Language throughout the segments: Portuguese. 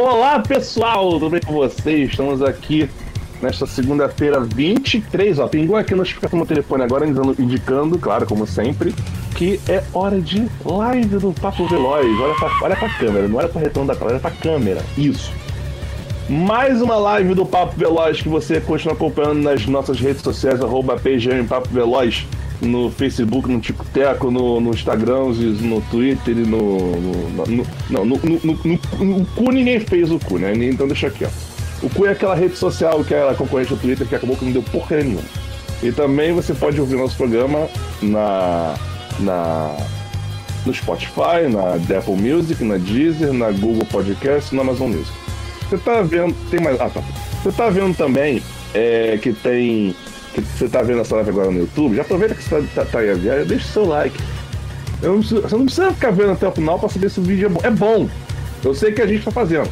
Olá pessoal, tudo bem com vocês? Estamos aqui nesta segunda-feira 23. Ó, pingou aqui a notificação no telefone agora indicando, claro, como sempre, que é hora de live do Papo Veloz. Olha pra, olha pra câmera, não olha pra retorno da câmera, olha pra câmera. Isso. Mais uma live do Papo Veloz que você continua acompanhando nas nossas redes sociais, arroba PGM Papo Veloz, no Facebook, no TikTok, no, no Instagram, no Twitter e no. no, no, no, no, no, cu ninguém fez o cu, né? Então deixa aqui, ó. O cu é aquela rede social que era concorrente do Twitter que acabou que não deu porcaria nenhuma. E também você pode ouvir nosso programa na, na, no Spotify, na Apple Music, na Deezer, na Google Podcast na Amazon Music. Você tá vendo. Tem mais. Ah, tá. Você tá vendo também é, que tem. Que você tá vendo essa live agora no YouTube? Já aproveita que você tá, tá, tá aí a viagem, deixa o seu like. Não preciso, você não precisa ficar vendo até o final pra saber se o vídeo é bom. É bom. Eu sei que a gente tá fazendo.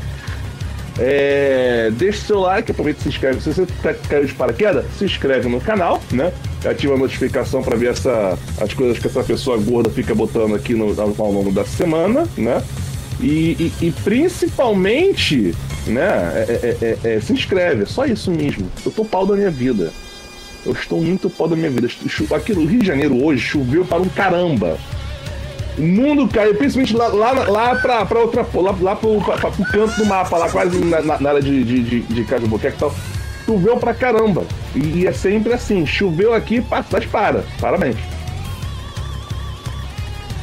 É, deixa o seu like, aproveita e se inscreve. Se você tá caindo de paraquedas, se inscreve no canal, né? Ativa a notificação para ver essa, as coisas que essa pessoa gorda fica botando aqui no, ao longo da semana, né? E, e, e principalmente, né? É, é, é, é se inscreve, é só isso mesmo. Eu tô pau da minha vida. Eu estou muito pau da minha vida. Aqui no Rio de Janeiro hoje choveu para um caramba. O mundo caiu, principalmente lá, lá, lá pra outra. Lá, lá pro, canto do mapa, lá quase na, na área de, de, de, de Cajuboqueque e tal. Choveu pra caramba. E, e, é sempre assim: choveu aqui, mas para. Parabéns.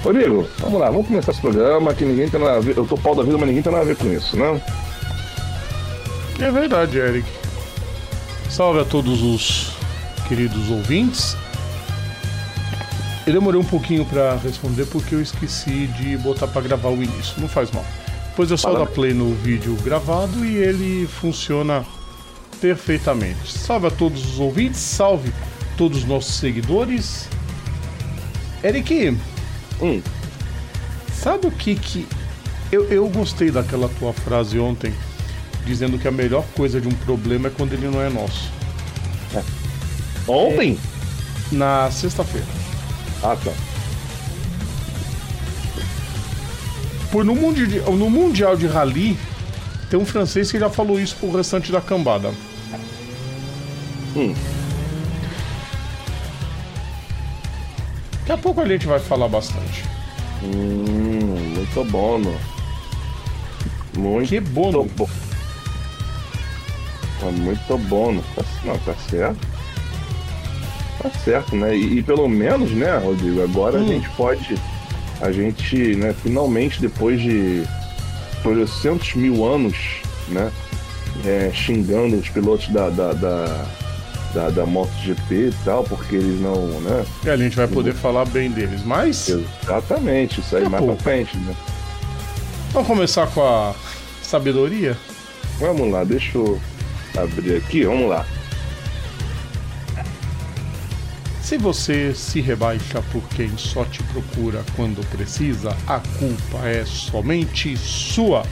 Rodrigo, vamos lá, vamos começar esse programa que ninguém tem nada a ver. Eu tô pau da vida, mas ninguém tem nada a ver com isso, né? É verdade, Eric. Salve a todos os queridos ouvintes. Eu demorei um pouquinho para responder porque eu esqueci de botar para gravar o início. Não faz mal. Depois eu só dar play no vídeo gravado e ele funciona perfeitamente. Salve a todos os ouvintes, salve todos os nossos seguidores. Eric, hum. sabe o que que. Eu, eu gostei daquela tua frase ontem, dizendo que a melhor coisa de um problema é quando ele não é nosso. É. Ontem? É, na sexta-feira. Ah, tá. Por no, mundi no Mundial de Rally, tem um francês que já falou isso pro restante da cambada. Hum. Daqui a pouco a gente vai falar bastante. Hum, muito bom. Muito que bom. bom. Muito bom, tá, não, tá certo. Tá certo, né? E, e pelo menos, né, Rodrigo, agora hum. a gente pode. A gente, né, finalmente, depois de 300 mil anos, né, é, xingando os pilotos da, da, da, da, da MotoGP e tal, porque eles não, né? É, a gente vai poder falar bem deles, mas. Exatamente, isso aí mais pouco. pra frente, né? Vamos começar com a sabedoria? Vamos lá, deixa eu abrir aqui, vamos lá. Se você se rebaixa por quem só te procura quando precisa, a culpa é somente sua.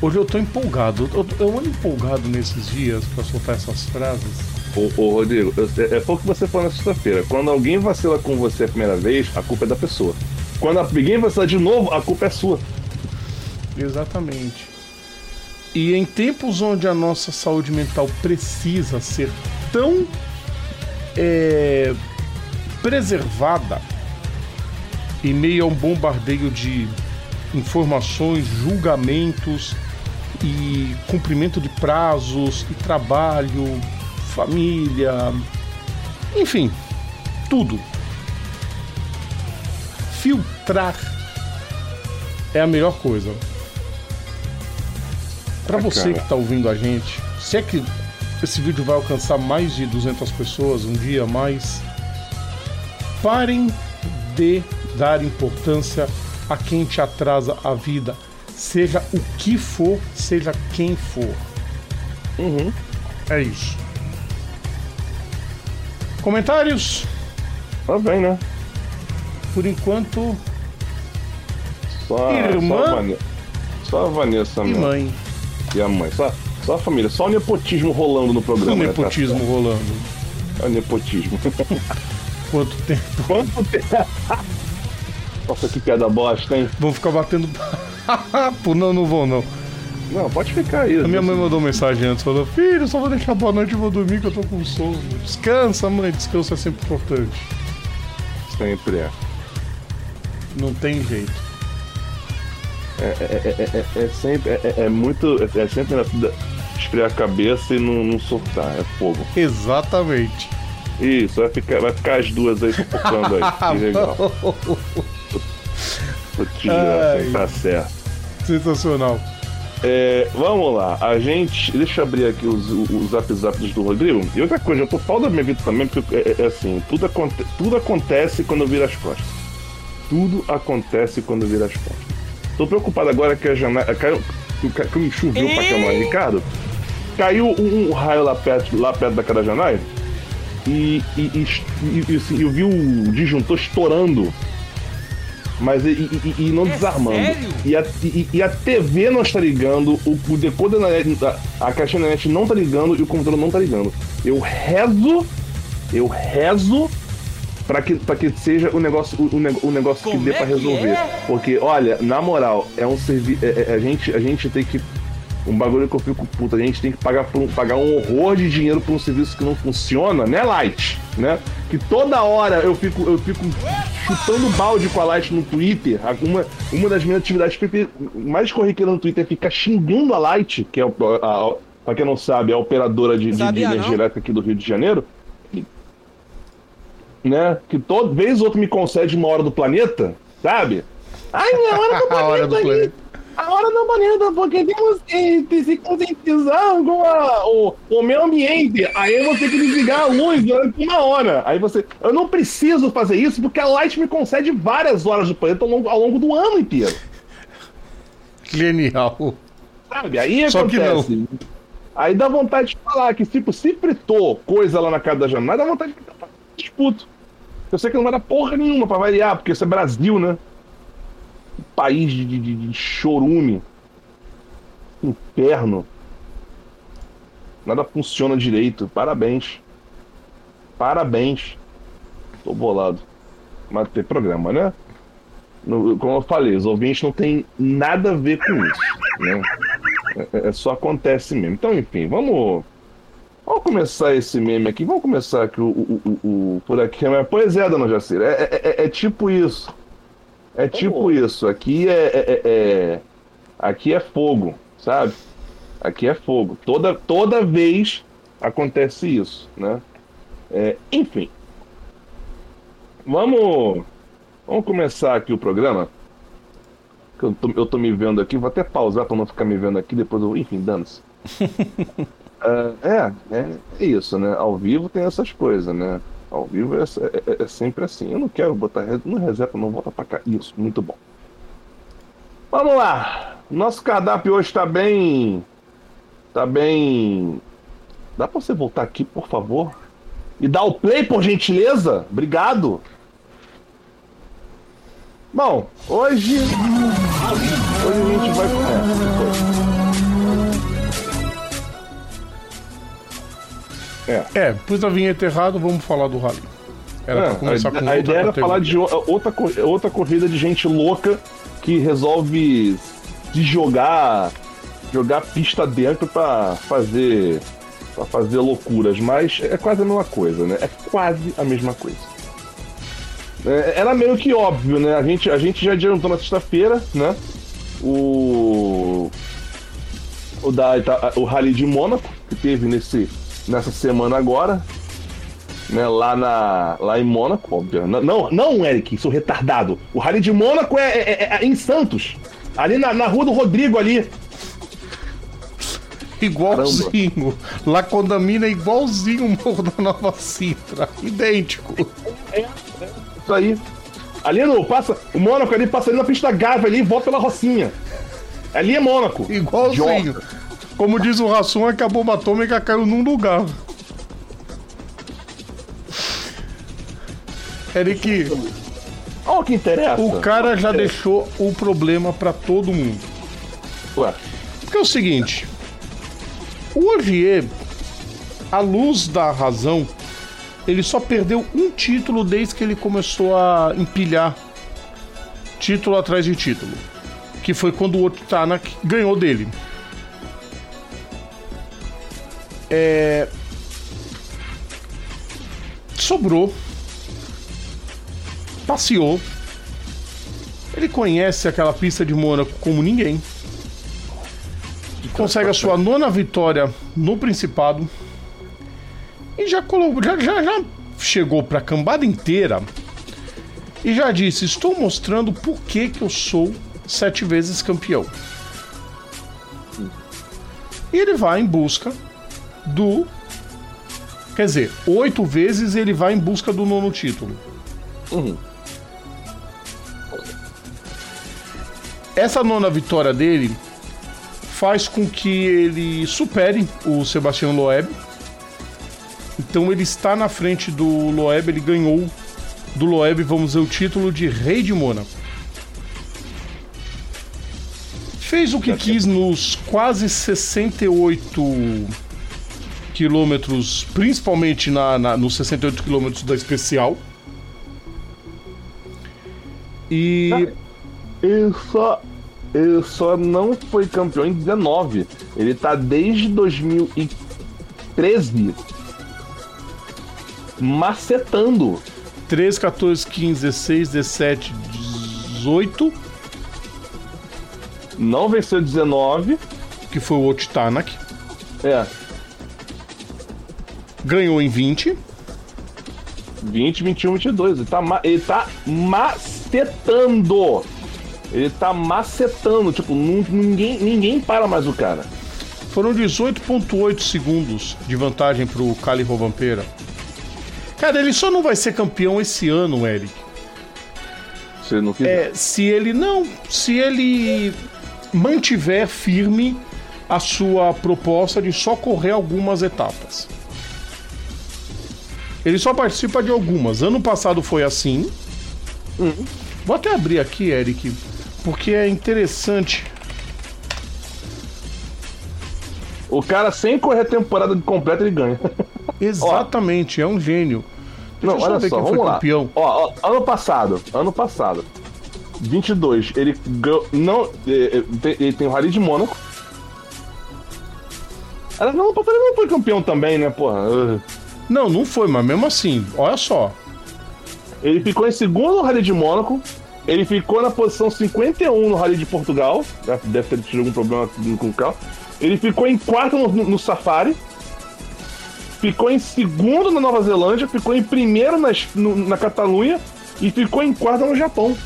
Hoje eu tô empolgado, eu, eu ando empolgado nesses dias para soltar essas frases. Ô, ô Rodrigo, é pouco que você falou na sexta-feira. Quando alguém vacila com você a primeira vez, a culpa é da pessoa. Quando alguém vacila de novo, a culpa é sua. Exatamente. E em tempos onde a nossa saúde mental precisa ser tão é, preservada em meio a um bombardeio de informações, julgamentos e cumprimento de prazos e trabalho, família, enfim, tudo. Filtrar é a melhor coisa. Para você que está ouvindo a gente, se é que esse vídeo vai alcançar mais de 200 pessoas um dia mais, Parem de dar importância a quem te atrasa a vida, seja o que for, seja quem for. Uhum. É isso. Comentários? Tá bem, né? Por enquanto. Só, irmã. Só a, Vanessa, só a Vanessa e mãe. E a mãe. Só, só a família. Só o nepotismo rolando no programa. O né, nepotismo né, rolando. É o nepotismo. Quanto tempo? Quanto tempo? Nossa, que piada bosta, hein? Vão ficar batendo. não, não vão, não. Não, pode ficar aí. A minha mãe mandou mensagem antes, falou, filho, só vou deixar boa noite e vou dormir que eu tô com sono. Descansa, mãe, descanso é sempre importante. Sempre é. Não tem jeito. É, é, é, é, é sempre. É, é muito. É, é sempre esfriar a cabeça e não, não soltar. É fogo. Exatamente. Isso, vai ficar, vai ficar as duas aí fofocando aí. Que legal. Ai, tá certo. Sensacional. É, vamos lá, a gente. Deixa eu abrir aqui os, os zap zaps do Rodrigo. E outra coisa, eu tô pau da minha vida também, porque é, é assim, tudo, aconte, tudo acontece quando eu viro as costas. Tudo acontece quando eu viro as costas. Tô preocupado agora que a janela. Caiu, caiu, choveu pra caramba, Ricardo. Caiu um, um, raio lá perto, lá perto da cara da janela e, e, e, e, assim, eu vi o disjuntor estourando mas e, não é desarmando. E a, e, a TV não está ligando, o, o decoder na net, a, a caixinha da net não está ligando e o computador não está ligando. Eu rezo, eu rezo para que, pra que seja o negócio, o, o negócio que dê para é resolver. É? Porque, olha, na moral, é um serviço. É, é, a, gente, a gente tem que um bagulho que eu fico puta. A gente tem que pagar, um, pagar um horror de dinheiro por um serviço que não funciona, né, Light? Né? Que toda hora eu fico, eu fico chutando balde com a Light no Twitter. Uma, uma das minhas atividades mais corriqueiras no Twitter é ficar xingando a Light, que é, a, a, pra quem não sabe, é a operadora de, de, de energia elétrica aqui do Rio de Janeiro. Né? Que toda vez ou outra me concede uma hora do planeta, sabe? Ai, minha hora do planeta. a hora do planeta. A hora da maneira, porque temos que se conscientizar com a, o, o meio ambiente. Aí você tem que desligar a luz durante uma hora. Aí você. Eu não preciso fazer isso porque a Light me concede várias horas do planeta ao longo, ao longo do ano inteiro. Genial. Sabe? Aí Só acontece. Que não. Aí dá vontade de falar que, tipo, se fritou coisa lá na casa da janela, dá vontade de disputo. Eu sei que não vai dar porra nenhuma pra variar, porque isso é Brasil, né? País de, de, de chorume, inferno. Nada funciona direito. Parabéns. Parabéns. Tô bolado. Mas tem programa, né? Como eu falei, os ouvintes não tem nada a ver com isso. Né? É, é, só acontece mesmo. Então, enfim, vamos. Vamos começar esse meme aqui. Vamos começar aqui o, o, o, o por aqui. Pois é, dona Jacira. É, é, é, é tipo isso. É tipo isso. Aqui é, é, é, é, aqui é fogo, sabe? Aqui é fogo. Toda, toda vez acontece isso, né? É, enfim. Vamos, vamos começar aqui o programa. Eu tô, eu tô me vendo aqui, vou até pausar para não ficar me vendo aqui, depois eu. Enfim, dane-se. uh, é, é, é isso, né? Ao vivo tem essas coisas, né? Ao vivo é, é, é, sempre assim. Eu não quero botar no reserva, não volta pra cá. Isso, muito bom. Vamos lá. Nosso cardápio hoje tá bem. Tá bem. Dá pra você voltar aqui, por favor? E dar o play, por gentileza? Obrigado. Bom, hoje. Hoje a gente vai. É, É. É, pus a vinheta errado, vamos falar do rally. Era é, pra começar a, com a ideia era falar de outra, outra corrida de gente louca que resolve se jogar jogar pista dentro para fazer para fazer loucuras, mas é quase a mesma coisa, né? É quase a mesma coisa. É, era meio que óbvio, né? A gente, a gente já adiantou na sexta-feira, né? O o da o Rally de Mônaco que teve nesse nessa semana agora, né, lá, na, lá em Mônaco, óbvio. Não, não, Eric, sou retardado. O Rally de Mônaco é, é, é, é em Santos. Ali na, na rua do Rodrigo ali. Igualzinho. Caramba. Lá Condamina é igualzinho o Morro da Nova Sintra. Idêntico. É, é, isso aí. Ali no. Passa, o Mônaco ali passa ali na pista da Gávea ali e volta pela Rocinha. Ali é Mônaco. Igualzinho. Idiota. Como diz o Rassum, é que a bomba atômica caiu num lugar. Eric. Olha o que interessa. O cara já deixou o problema para todo mundo. Ué. Porque é o seguinte. O Ogier, à luz da razão, ele só perdeu um título desde que ele começou a empilhar título atrás de título. Que foi quando o Otanak ganhou dele. É... Sobrou. Passeou. Ele conhece aquela pista de Mônaco como ninguém. Consegue a sua nona vitória no Principado. E já, colocou, já, já, já chegou para a cambada inteira e já disse: Estou mostrando por que, que eu sou sete vezes campeão. E ele vai em busca do. Quer dizer, oito vezes ele vai em busca do nono título. Uhum. Essa nona vitória dele faz com que ele supere o Sebastião Loeb. Então ele está na frente do Loeb, ele ganhou do Loeb, vamos dizer, o título de Rei de Mônaco. Fez o que quis nos quase 68 quilômetros, principalmente na, na, nos 68 quilômetros da especial. E. Ele só, ele só não foi campeão em 19. Ele tá desde 2013 macetando. 13, 14, 15, 16, 17, 18. Não venceu 19. Que foi o Otitanak. É. Ganhou em 20. 20, 21, 22. Ele tá, ele tá macetando. Ele tá macetando. Tipo, ninguém, ninguém para mais o cara. Foram 18,8 segundos de vantagem pro Cali Rovampeira. Cara, ele só não vai ser campeão esse ano, Eric. Se ele não quiser. É, se ele não. Se ele mantiver firme a sua proposta de só correr algumas etapas. Ele só participa de algumas. Ano passado foi assim. Uhum. Vou até abrir aqui, Eric, porque é interessante. O cara, sem correr a temporada completa, ele ganha. Exatamente, é um gênio. Deixa não, olha só, vamos lá. Campeão. Ó, ó, ano passado, ano passado, 22, ele ganhou, não, ele tem o Rally de Mônaco. Não, ele não foi campeão também, né, porra? Não, não foi, mas mesmo assim, olha só. Ele ficou em segundo no Rally de Mônaco. Ele ficou na posição 51 no Rally de Portugal. Deve ter tido algum problema com o carro. Ele ficou em quarto no, no Safari. Ficou em segundo na Nova Zelândia. Ficou em primeiro na, no, na Catalunha. E ficou em quarto no Japão.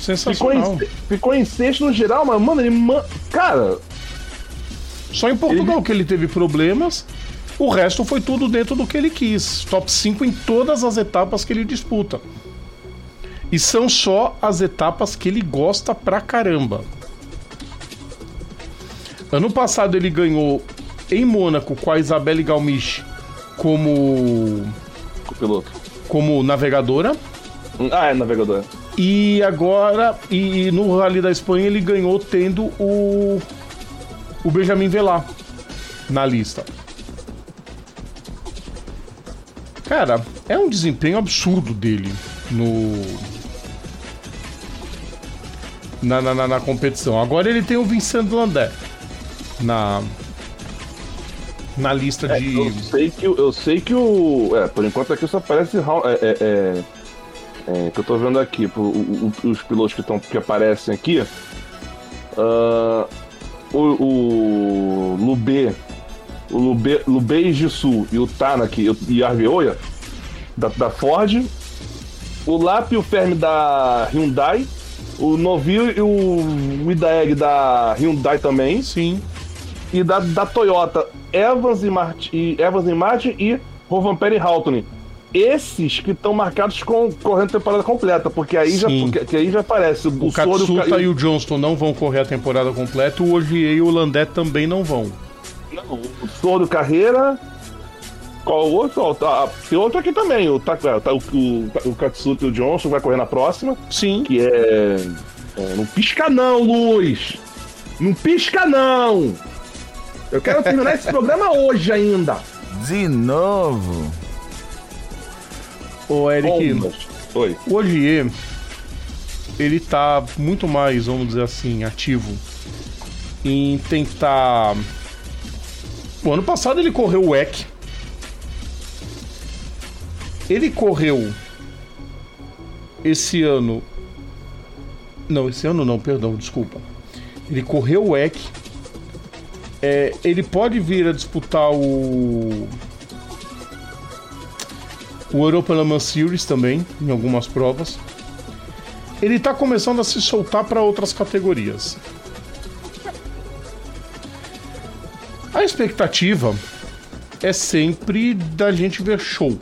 Sensacional. Ficou em, ficou em sexto no geral, mas, mano, ele. Cara. Só em Portugal ele... que ele teve problemas. O resto foi tudo dentro do que ele quis. Top 5 em todas as etapas que ele disputa. E são só as etapas que ele gosta pra caramba. Ano passado ele ganhou em Mônaco com a Isabelle Galmiche como. Piloto. Como navegadora. Ah, é navegadora. E agora, e, e no Rally da Espanha ele ganhou tendo o. O Benjamin Velar na lista. Cara, é um desempenho absurdo dele no. Na, na, na competição. Agora ele tem o Vincent Landé na. Na lista é, de. Eu sei que, eu sei que o. É, por enquanto aqui só aparece. É, é, é, é, que eu tô vendo aqui, o, o, os pilotos que, tão, que aparecem aqui. Uh, o, o Lubê o Lube, Jisu e o Tanak e Arveoia da, da Ford, o Lap e o Fermi da Hyundai, o Novio e o Idaeg da Hyundai também. Sim. E da, da Toyota, Evans e, Martin, e Evans e Martin e Rovanperry e Houghton. Esses que estão marcados com correndo temporada completa, porque aí, já, porque, aí já aparece. O, o Katsuta e o Johnston não vão correr a temporada completa, o Ogier e o Landé também não vão. Não, o Soro Carreira. Qual o outro? Tá, tem outro aqui também. O, tá, o, o, o Katsuto e o Johnson vai correr na próxima. Sim. Que é, é. Não pisca não, Luz! Não pisca não! Eu quero terminar esse programa hoje ainda. De novo. Ô, Eric. Bombas. Oi. O Ogier, ele tá muito mais, vamos dizer assim, ativo em tentar O ano passado ele correu o WEC. Ele correu esse ano. Não, esse ano não, perdão, desculpa. Ele correu o WEC. É, ele pode vir a disputar o. O Europa Le Mans Series também, em algumas provas. Ele está começando a se soltar para outras categorias. A expectativa é sempre da gente ver show.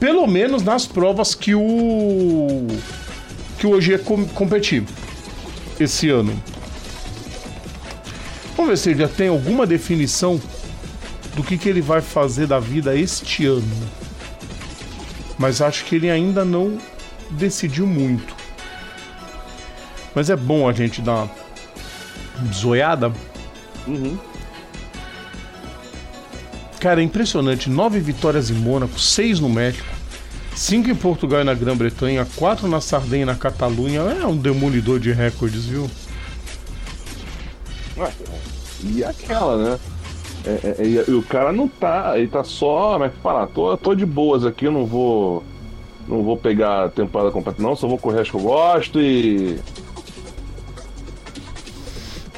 Pelo menos nas provas que o. que o OG com, competir esse ano. Vamos ver se ele já tem alguma definição do que, que ele vai fazer da vida este ano. Mas acho que ele ainda não decidiu muito. Mas é bom a gente dar uma zoiada. Uhum. Cara, é impressionante. Nove vitórias em Mônaco, seis no México, cinco em Portugal e na Grã-Bretanha, quatro na Sardenha e na Catalunha. É um demolidor de recordes, viu? Ué, E aquela, né? É, é, e, e o cara não tá, ele tá só, mas falar, tô, tô de boas aqui, não vou. Não vou pegar a temporada completa, não, só vou correr as que eu gosto e.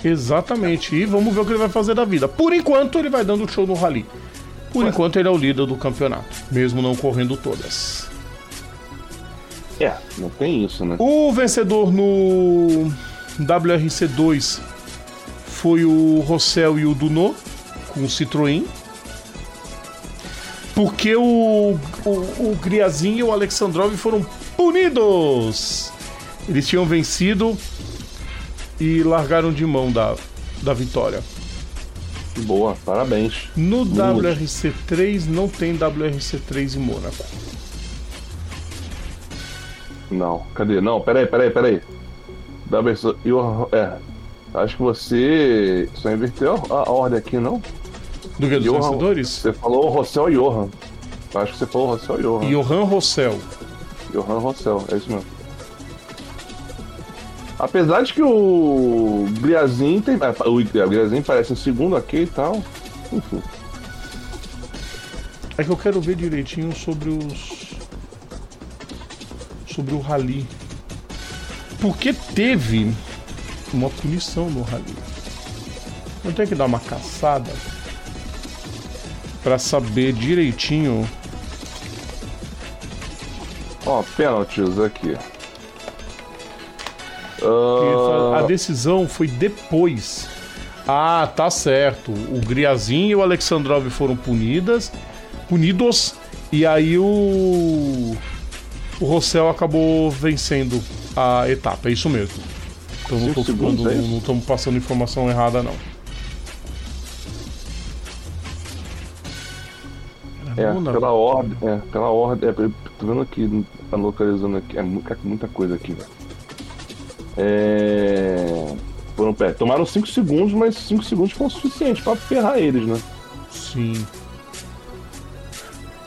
Exatamente. E vamos ver o que ele vai fazer da vida. Por enquanto, ele vai dando show no Rally. Por enquanto, ele é o líder do campeonato, mesmo não correndo todas. É, não tem isso, né? O vencedor no WRC2 foi o Rossel e o Dunot, com o Citroën. Porque o, o, o Griazin e o Alexandrov foram punidos. Eles tinham vencido e largaram de mão da, da vitória. Boa, parabéns. No Muito. WRC3 não tem WRC3 em Mônaco. Não, cadê? Não, peraí, peraí, peraí. Versão. eu- É. Acho que você. Só inverteu a, a ordem aqui, não? Do que? Dos Johan- vencedores? Você falou Rossel e Johan. Acho que você falou Rossel e Johan. Johan Rossel. Johan Rossel, é isso mesmo. Apesar de que o Griazin tem. é, O parece em segundo aqui e tal. Enfim. É que eu quero ver direitinho sobre os. Sobre o rally. Porque teve uma punição no rally. Eu tenho que dar uma caçada pra saber direitinho. Ó, pênaltis aqui. Porque Ah, A decisão foi depois. Ah, tá certo. O Griazin e o Alexandrov foram punidas, punidos, e aí o o Rossel acabou vencendo a etapa. É isso mesmo. Então não segundos, é não estamos passando informação errada não. É, pela ordem. É, pela ordem. É, tô vendo aqui, tá localizando aqui. É mu- cara, muita coisa aqui, velho. É. Foram. Tomaram 5 segundos, mas 5 segundos foram suficientes pra ferrar eles, né? Sim.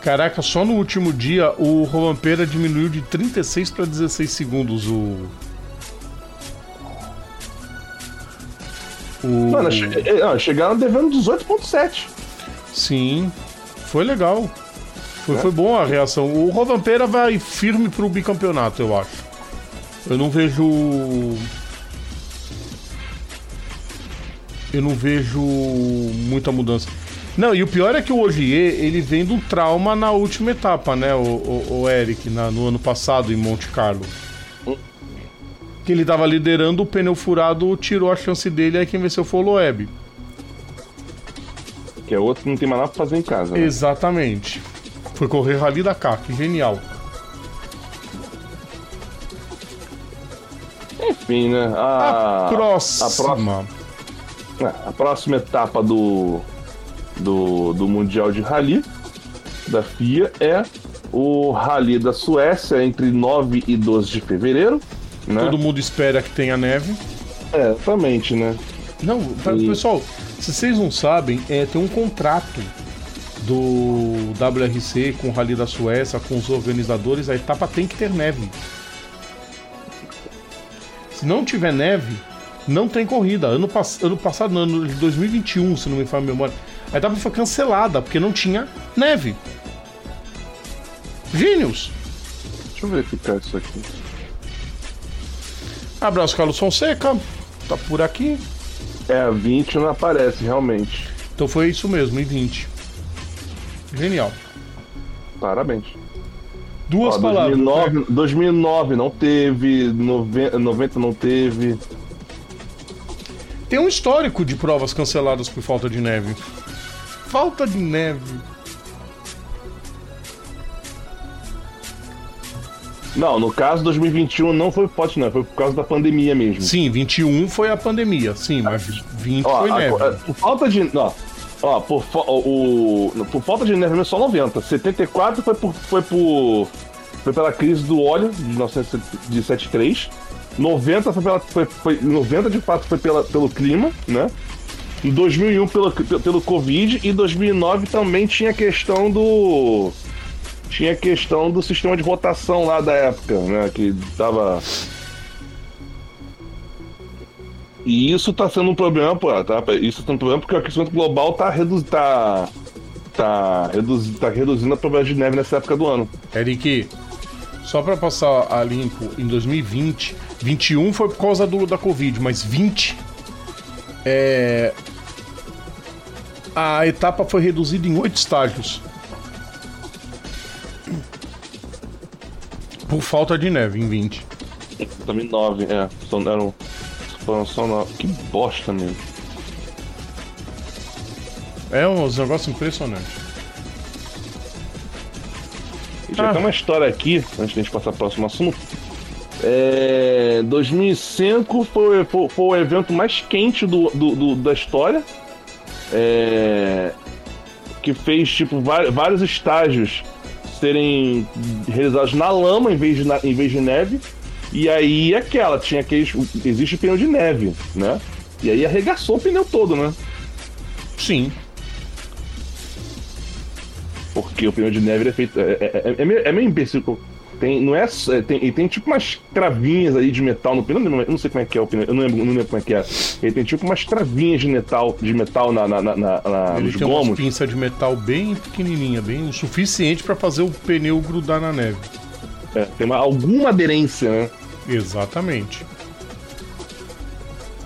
Caraca, só no último dia o Rovanpeira diminuiu de 36 para 16 segundos o. O... Mano, che- é, é, chegaram devendo 18,7. Sim, foi legal. Foi, É. foi bom a reação. O Rovanpeira vai firme pro bicampeonato, eu acho. Eu não vejo. Eu não vejo muita mudança. Não, e o pior é que o Ogier, ele vem um trauma na última etapa, né, o, o, o Eric, na- no ano passado em Monte Carlo. Que ele tava liderando, o pneu furado tirou a chance dele, aí quem venceu foi o Loeb. Que é outro que não tem mais nada pra fazer em casa. Né? Exatamente. Foi correr Rally Dakar, que genial. Enfim, né? A, A próxima. A próxima, é, a próxima etapa do, do, do Mundial de Rally da FIA é o Rally da Suécia entre 9 e 12 de fevereiro. Né? Todo mundo espera que tenha neve. É, exatamente, né? Não, pra- E- pessoal, se vocês não sabem, é, tem um contrato do WRC com o Rally da Suécia, com os organizadores, a etapa tem que ter neve. Se não tiver neve, não tem corrida. Ano, pass ano passado, no ano de 2021, se não me falha a memória, A etapa foi cancelada porque não tinha neve. Gênios! Deixa eu verificar isso aqui. Abraço, Carlos Fonseca. Tá por aqui. É, 20 não aparece, realmente. Então foi isso mesmo, em 20. Genial. Parabéns. Duas Ó, palavras. 2009, 2009 não teve, 90, 90 não teve. Tem um histórico de provas canceladas por falta de neve. Falta de neve. Não, no caso 2021 não foi por não, foi por causa da pandemia mesmo. Sim, 21 foi a pandemia, sim, mas 20 Ó, foi a- neve. a- por falta de. Ó, ó por, o, o- por falta de mesmo, só 90. 74 foi por. Foi por. Foi pela crise do óleo de 1973. 90 foi pela. Foi, foi- 90 de fato foi pela, pelo clima, né? Em 2001 pelo, pelo Covid e 2009 também tinha a questão do. Tinha questão do sistema de votação lá da época, né? Que tava. E isso tá sendo um problema, pô, tá? Isso tá sendo um problema porque o aquecimento global tá, redu tá, tá, reduzi tá reduzindo a probabilidade de neve nessa época do ano. Eric, só pra passar a limpo, em 2020, 21 foi por causa do, da Covid, mas 20 é. A etapa foi reduzida em oito estágios. Por falta de neve em 20. Também nove, é. São, eram, foram. Que bosta mesmo. É um negócio impressionante. E Já Ah. tem uma história aqui, antes de a gente passar pro próximo assunto. É, 2005 foi, foi, foi o evento mais quente do, do- do- da história. É, que fez tipo vários estágios serem realizados na lama em vez de, na- em vez de neve. E aí aquela, tinha aqueles. Existe pneu de neve, né? E aí arregaçou o pneu todo, né? Sim. Porque o pneu de neve é feito. É, é- é- é meio, é meio imbecil. Tem, não é, é, tem, e tem tipo umas cravinhas aí de metal no pneu. Eu não- sei como é que é o pneu. Eu não lembro, não lembro como é que é. Ele tem tipo umas cravinhas de metal, de metal na, na, na, na- Ele nos tem gomos. pinças de metal bem pequenininha, bem o suficiente pra fazer o pneu grudar na neve. É, tem uma- alguma aderência, né? Exatamente.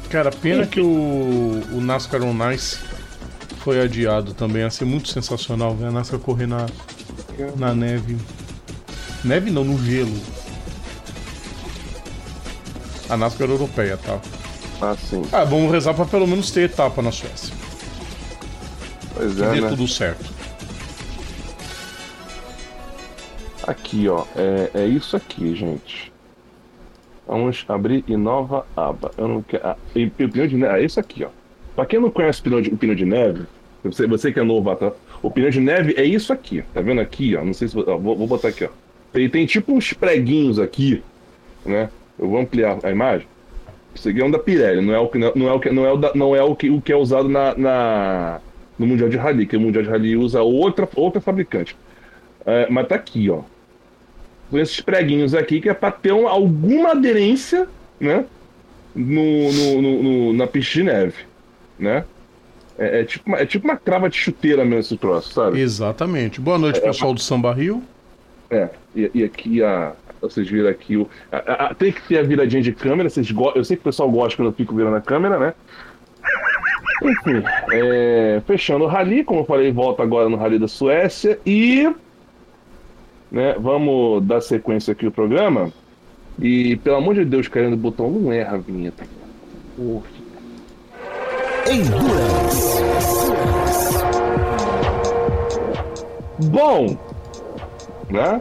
Cara, pena que o, o NASCAR On Ice foi adiado também. Ia ser muito sensacional ver a NASCAR correr na, na neve. Neve não, no gelo. A NASCAR europeia, tá? Assim. Ah, vamos rezar pra pelo menos ter etapa na Suécia. Pois Que é, dê né? tudo certo. Aqui, ó. É, é isso aqui, gente. Vamos abrir em nova aba. Eu não quero. Ah, e- e o pneu de neve. É isso aqui, ó. Pra quem não conhece o pneu de, o pneu de neve, você, você que é novo, tá? O pneu de neve é isso aqui. Tá vendo aqui, ó? Não sei se. ó, vou, vou botar aqui, ó. Ele tem tipo uns preguinhos aqui, né? Eu vou ampliar a imagem. Isso aqui é um da Pirelli, não é o que não é o que não é o, da- não é o que, o que é usado na, na- no Mundial de Rally, que o Mundial de Rally usa outra outra fabricante. É, mas tá aqui, ó. Com esses preguinhos aqui que é pra ter um- alguma aderência, né? No, no- no- no- na pista de neve, né? É, é tipo uma, é tipo uma trava de chuteira mesmo esse troço, sabe? Exatamente. Boa noite, pessoal do Samba Rio. É, e, e aqui a. Vocês viram aqui o. a- a- tem que ter a viradinha de câmera, vocês go, eu sei que o pessoal gosta quando eu fico virando a câmera, né? Enfim, é, fechando o rally, como eu falei, volta agora no Rally da Suécia e. Né, vamos dar sequência aqui ao programa. E pelo amor de Deus, querendo o botão, não erra a vinheta. Porra. Endurance. Bom, né?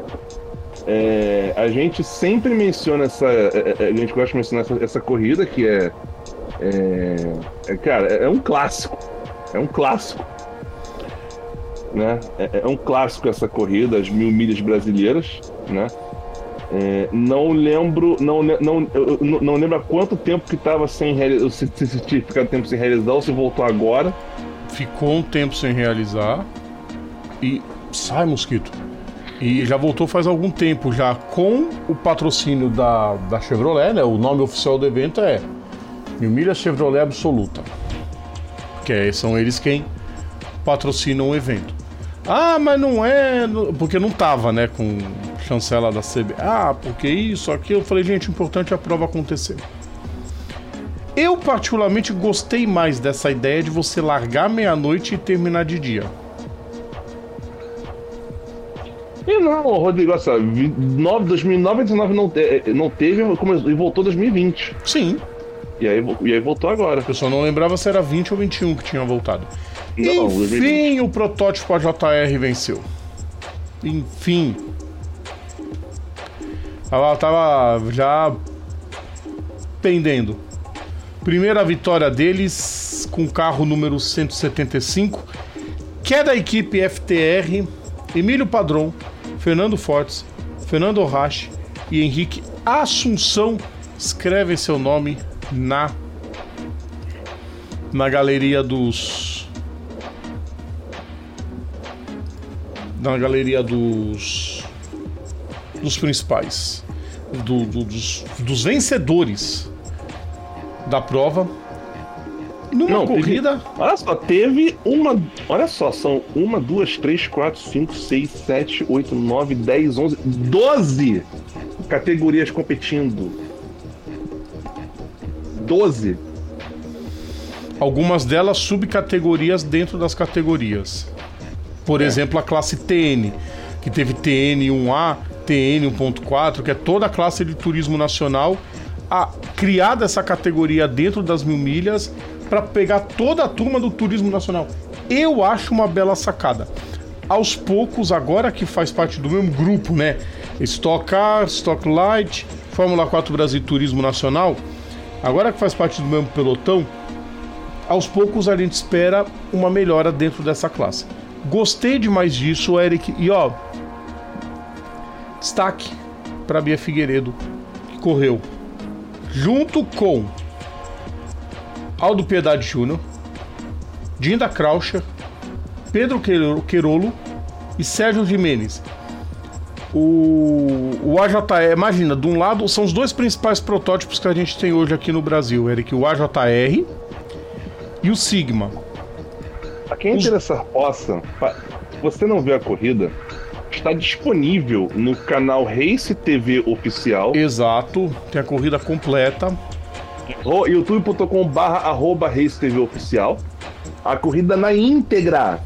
É, a gente sempre menciona essa. é, é, A gente gosta de mencionar essa, essa corrida que é, é, é, Cara, é, é um clássico. É um clássico. Né? É, é um clássico essa corrida, as mil milhas brasileiras, né? É, não lembro, não, não, eu não, não lembro há quanto tempo que estava sem realizar, se, se, se tinha ficado tempo sem realizar ou se voltou agora. ficou um tempo sem realizar e sai mosquito. E já voltou faz algum tempo já com o patrocínio da, da Chevrolet, né? O nome oficial do evento é Mil Milhas Chevrolet Absoluta. Que é- são eles quem patrocinam o evento. Ah, mas não é. Porque não tava, né? Com chancela da CB. Ah, porque isso, aquilo. Eu falei, gente, o importante é a prova acontecer. Eu, particularmente, gostei mais dessa ideia de você largar meia-noite e terminar de dia. E não, Rodrigo, assim, 2009 19 não, é, não teve e voltou 2020. Sim. E aí, e aí voltou agora. Eu só não lembrava se era 20 ou 21 que tinha voltado. Não, Enfim, o protótipo AJR venceu. Enfim. Ela tava já pendendo. Primeira vitória deles com o carro número 175, que é da equipe FTR, Emílio Padron, Fernando Fortes, Fernando Orrache e Henrique Assunção escrevem seu nome na na galeria dos na galeria dos dos principais do, do, dos, dos vencedores da prova numa não, corrida. Teve, olha só, teve uma. Olha só, são uma, duas, três, quatro, cinco, seis, sete, oito, nove, dez, onze, doze categorias competindo. Doze. Algumas delas subcategorias dentro das categorias. Por é. exemplo, a classe TN, que teve TN 1A, TN 1.4, que é toda a classe de turismo nacional, a criada essa categoria dentro das mil milhas para pegar toda a turma do turismo nacional. Eu acho uma bela sacada. Aos poucos, agora que faz parte do mesmo grupo, né? Stock Car, Stock Light, Fórmula 4 Brasil Turismo Nacional, agora que faz parte do mesmo pelotão, aos poucos a gente espera uma melhora dentro dessa classe. Gostei demais disso, Eric. E ó, destaque para Bia Figueiredo, que correu junto com Aldo Piedade Júnior, Dinda Croucher, Pedro Queirolo e Sérgio Jimenez. O, o AJR, imagina, de um lado são os dois principais protótipos que a gente tem hoje aqui no Brasil, Eric, o AJR e o Sigma. Pra quem os... interessar possa, você não vê a corrida, está disponível no canal Race TV Oficial. Exato, tem a corrida completa youtube.com arroba TV Oficial. A corrida na íntegra.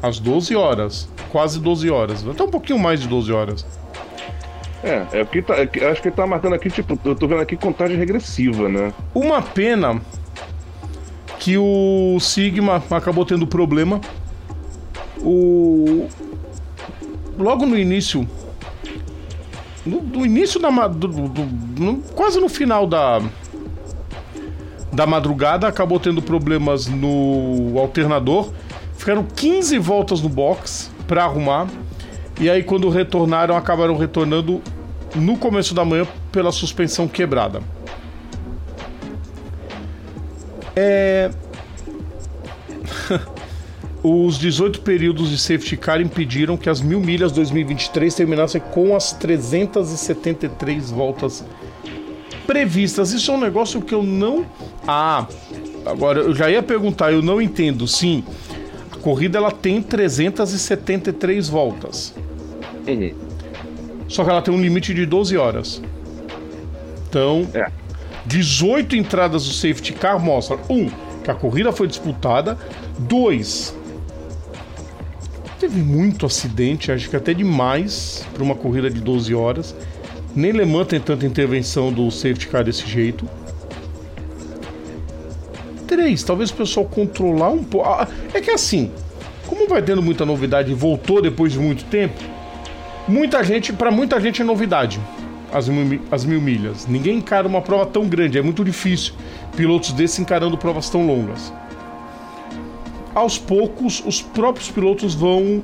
Às 12 horas. Quase 12 horas. Até um pouquinho mais de 12 horas. É, é tá, é, acho que ele tá marcando aqui, tipo, eu tô vendo aqui contagem regressiva, né? Uma pena que o Sigma acabou tendo problema. O. Logo no início. No, no início da. Do, do, no, quase no final da da madrugada, acabou tendo problemas no alternador. Ficaram 15 voltas no box para arrumar. E aí, quando retornaram, acabaram retornando no começo da manhã pela suspensão quebrada. É. Os 18 períodos de safety car impediram que as mil milhas 2023 terminassem com as 373 voltas previstas. Isso é um negócio que eu não. Ah, agora eu já ia perguntar, eu não entendo. Sim, a corrida ela tem 373 voltas. Uhum. Só que ela tem um limite de 12 horas. Então, é. 18 entradas do safety car mostra: um, que a corrida foi disputada, dois, teve muito acidente, acho que até demais para uma corrida de 12 horas. Nem Le Mans tem tanta intervenção do safety car desse jeito. Três, talvez o pessoal controlar um pouco. Ah, é que assim, como vai tendo muita novidade e voltou depois de muito tempo, muita gente, para muita gente é novidade. As mil, as mil milhas. Ninguém encara uma prova tão grande, é muito difícil. Pilotos desses encarando provas tão longas. Aos poucos, os próprios pilotos vão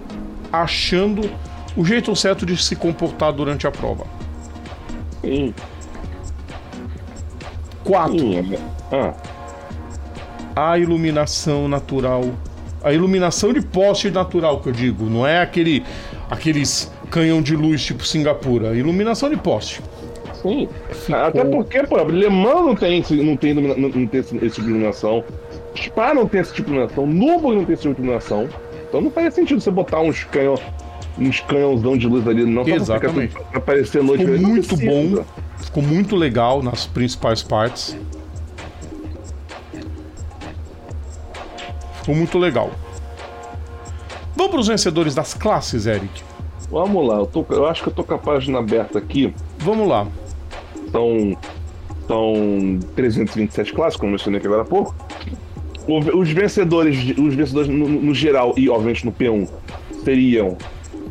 achando o jeito certo de se comportar durante a prova. Sim. Quatro. Sim. Ah. A iluminação natural. A iluminação de poste natural que eu digo, não é aquele aqueles canhão de luz tipo Singapura, iluminação de poste. Sim. Ficou... Até porque, pô, Le Mans não tem, não tem, não, não tem esse, esse tipo de iluminação. Spa não tem esse tipo de iluminação. Nürburgring não tem esse tipo de iluminação. Então não faz sentido você botar uns canhão, uns canhãozão de luz ali, não só Exatamente. tudo- pra aparecer noite. Ficou muito bom. Ficou muito legal nas principais partes. Ficou muito legal. Vamos para os vencedores das classes, Eric. Vamos lá, eu, tô- eu acho que eu tô com a página aberta aqui. Vamos lá. São, são 327 classes, como eu mencionei aqui agora há pouco. O- os vencedores, os vencedores no, no geral e, obviamente, no P1 seriam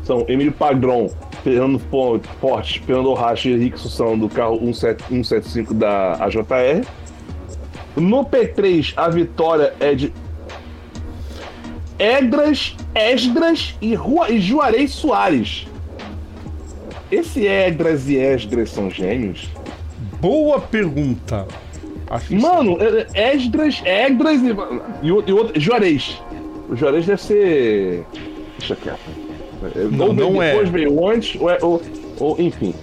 são Emílio Pagron, Fernando Fo- Forte, Fernando Racha e Henrique Sussão do carro 17 175 da AJR. No P3, a vitória é de Egras, Esdras e, Rua, e Juarez Soares. Esse Egras e Esdras são gêmeos? Boa pergunta. Mano, é- é Esdras, Egras e, e, e outro. Juarez. O Juarez deve ser. Deixa quieto. É, Não, ou não é. Depois veio antes, ou, é- ou, ou, enfim.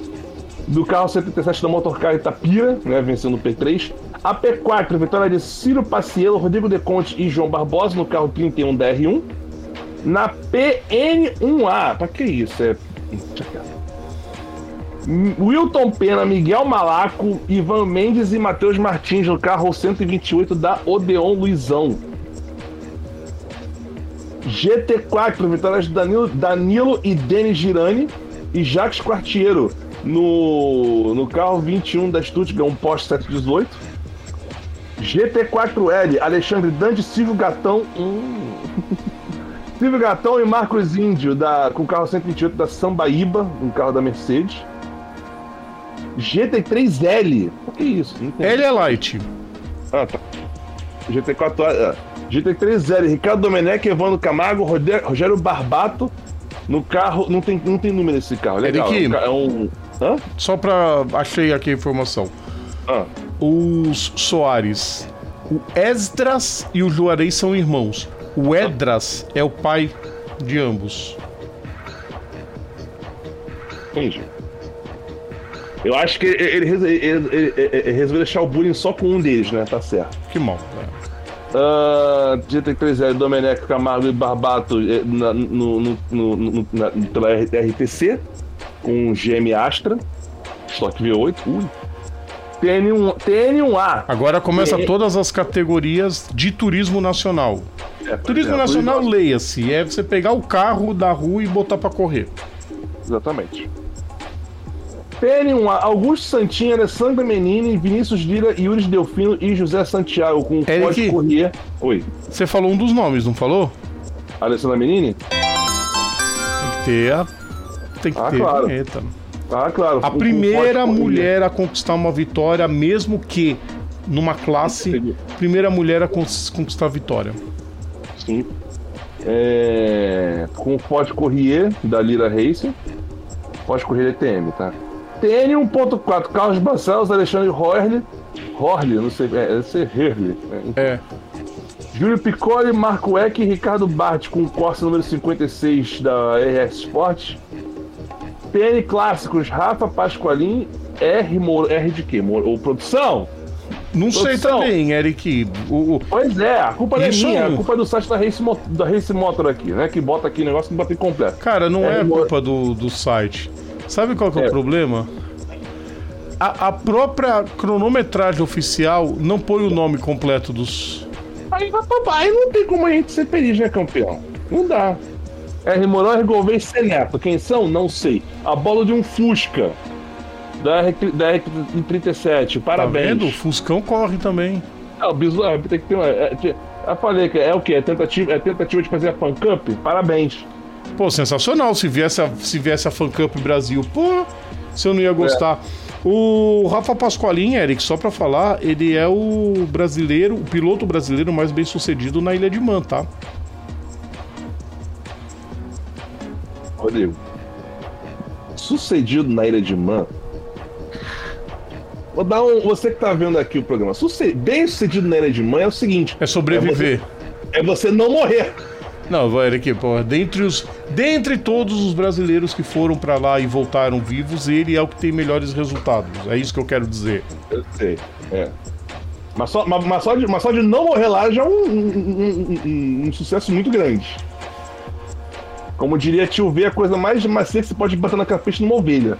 Do carro 77 da Motorcar Itapira, né? Vencendo o P3. A P4, vitória de Ciro Paciello, Rodrigo De Conte e João Barbosa no carro 31 da R1. Na PN1A, pra que isso? É. Quieto. Wilton Pena, Miguel Malaco, Ivan Mendes e Matheus Martins no carro 128 da Odeon Luizão. GT4, vitórias de Danilo, Danilo e Denis Girani e Jacques Quartiero no, no carro 21 da Stuttgart, um Porsche 718. GT4L, Alexandre Dante, Silvio Gatão. Hum. Silvio Gatão e Marcos Índio da, com o carro 128 da Sambaíba, um carro da Mercedes. GT3L. O que é isso? Ele é light. Ah, tá. GT4, ah, GT3L, Ricardo Domenech, Evandro Camargo, Rogério Barbato no carro. Não tem, não tem número esse carro. Legal. É um É um. Hã? Só pra. Achei aqui a informação. Ah, Os Soares. O Esdras e o Juarez são irmãos. O Edras é o pai de ambos. entendi. Eu acho que ele, ele, resol- ele- ele- ele- ele resolveu deixar o bullying só com um deles, né? Tá certo. Que mal. né? Ah, GT3L, Domenech, Camargo e Barbato eh, na, no, no, no, na, pela RTC, com GM Astra, estoque V8. Ui. TN1, TN1A. Agora começa todas as categorias de turismo nacional. É, Turismo é, nacional, turismo- leia-se. É você pegar o carro da rua e botar pra correr. Exatamente. TN1A, Augusto Santinha, Alessandra Menini, Vinícius Lira, Yuri Delfino e José Santiago, com o Eric. Pode Corrêa. Oi. Você falou um dos nomes, não falou? Alessandra Menini? Tem que ter a. Tem que Ah, ter claro. vinheta. Ah, claro. A primeira mulher a conquistar uma vitória, mesmo que numa classe, primeira mulher a con- conquistar a vitória. Sim. É... Com o Ford Corrier da Lira Racing. Ford Corrier ETM, tá? TN 1.4, Carlos Barcelos, Alexandre Horley. Horley, não sei, é, deve ser Herley. né? É. Júlio Piccoli, Marco Eck e Ricardo Bart com o Corsa número 56 da RS Sport. TN Clássicos, Rafa Pasqualin, R, Moro, R de quê? Moro, ou produção? Não sei Produção. também, Eric. O, o- Pois é, a culpa não é minha, não. a culpa é do site da Race, Mo- da Race Motor aqui, né? Que bota aqui o negócio que bota incompleto. cara, não é, É, culpa do, do site. Sabe qual que é, o É. problema? A, a própria cronometragem oficial não põe o nome completo dos. Aí, aí não tem como a gente ser feliz, né, campeão? Não dá. R. Moron, R. Gouveia e C. Neto. Quem são? Não sei. A bola de um Fusca. Da, R, da R37. Tá Parabéns. vendo? O Fuscão corre também. É, o bisu, é, tem que ter uma. É, é, eu falei que é o quê? É tentativa, é tentativa de fazer a fan cup? Parabéns. Pô, sensacional. Se viesse a, se viesse a Fan Cup Brasil, pô, se eu não ia gostar. O Rafa Pasqualin, Eric, só pra falar, ele é o brasileiro, o piloto brasileiro mais bem sucedido na Ilha de Man, tá? Rodrigo. Sucedido na Ilha de Man. Vou dar um. Você que tá vendo aqui o programa. Suce, bem sucedido na Ilha de Man é o seguinte: É sobreviver. é você não morrer. Não, vai, Eric, pô, dentre os. Dentre todos os brasileiros que foram pra lá e voltaram vivos, ele é o que tem melhores resultados. É isso que eu quero dizer. Eu sei, é. Mas só, mas, mas só, de, mas só de não morrer lá já é um- um- um- um sucesso muito grande. Como diria tio V, a coisa mais macia que você pode botar na capricha numa ovelha.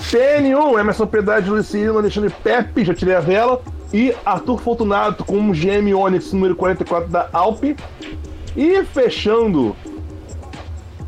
TN1, Emerson Piedade, Luciano, Alexandre Pepe, já tirei a vela. E Arthur Fortunato com um GM Onix número 44 da Alpe. E fechando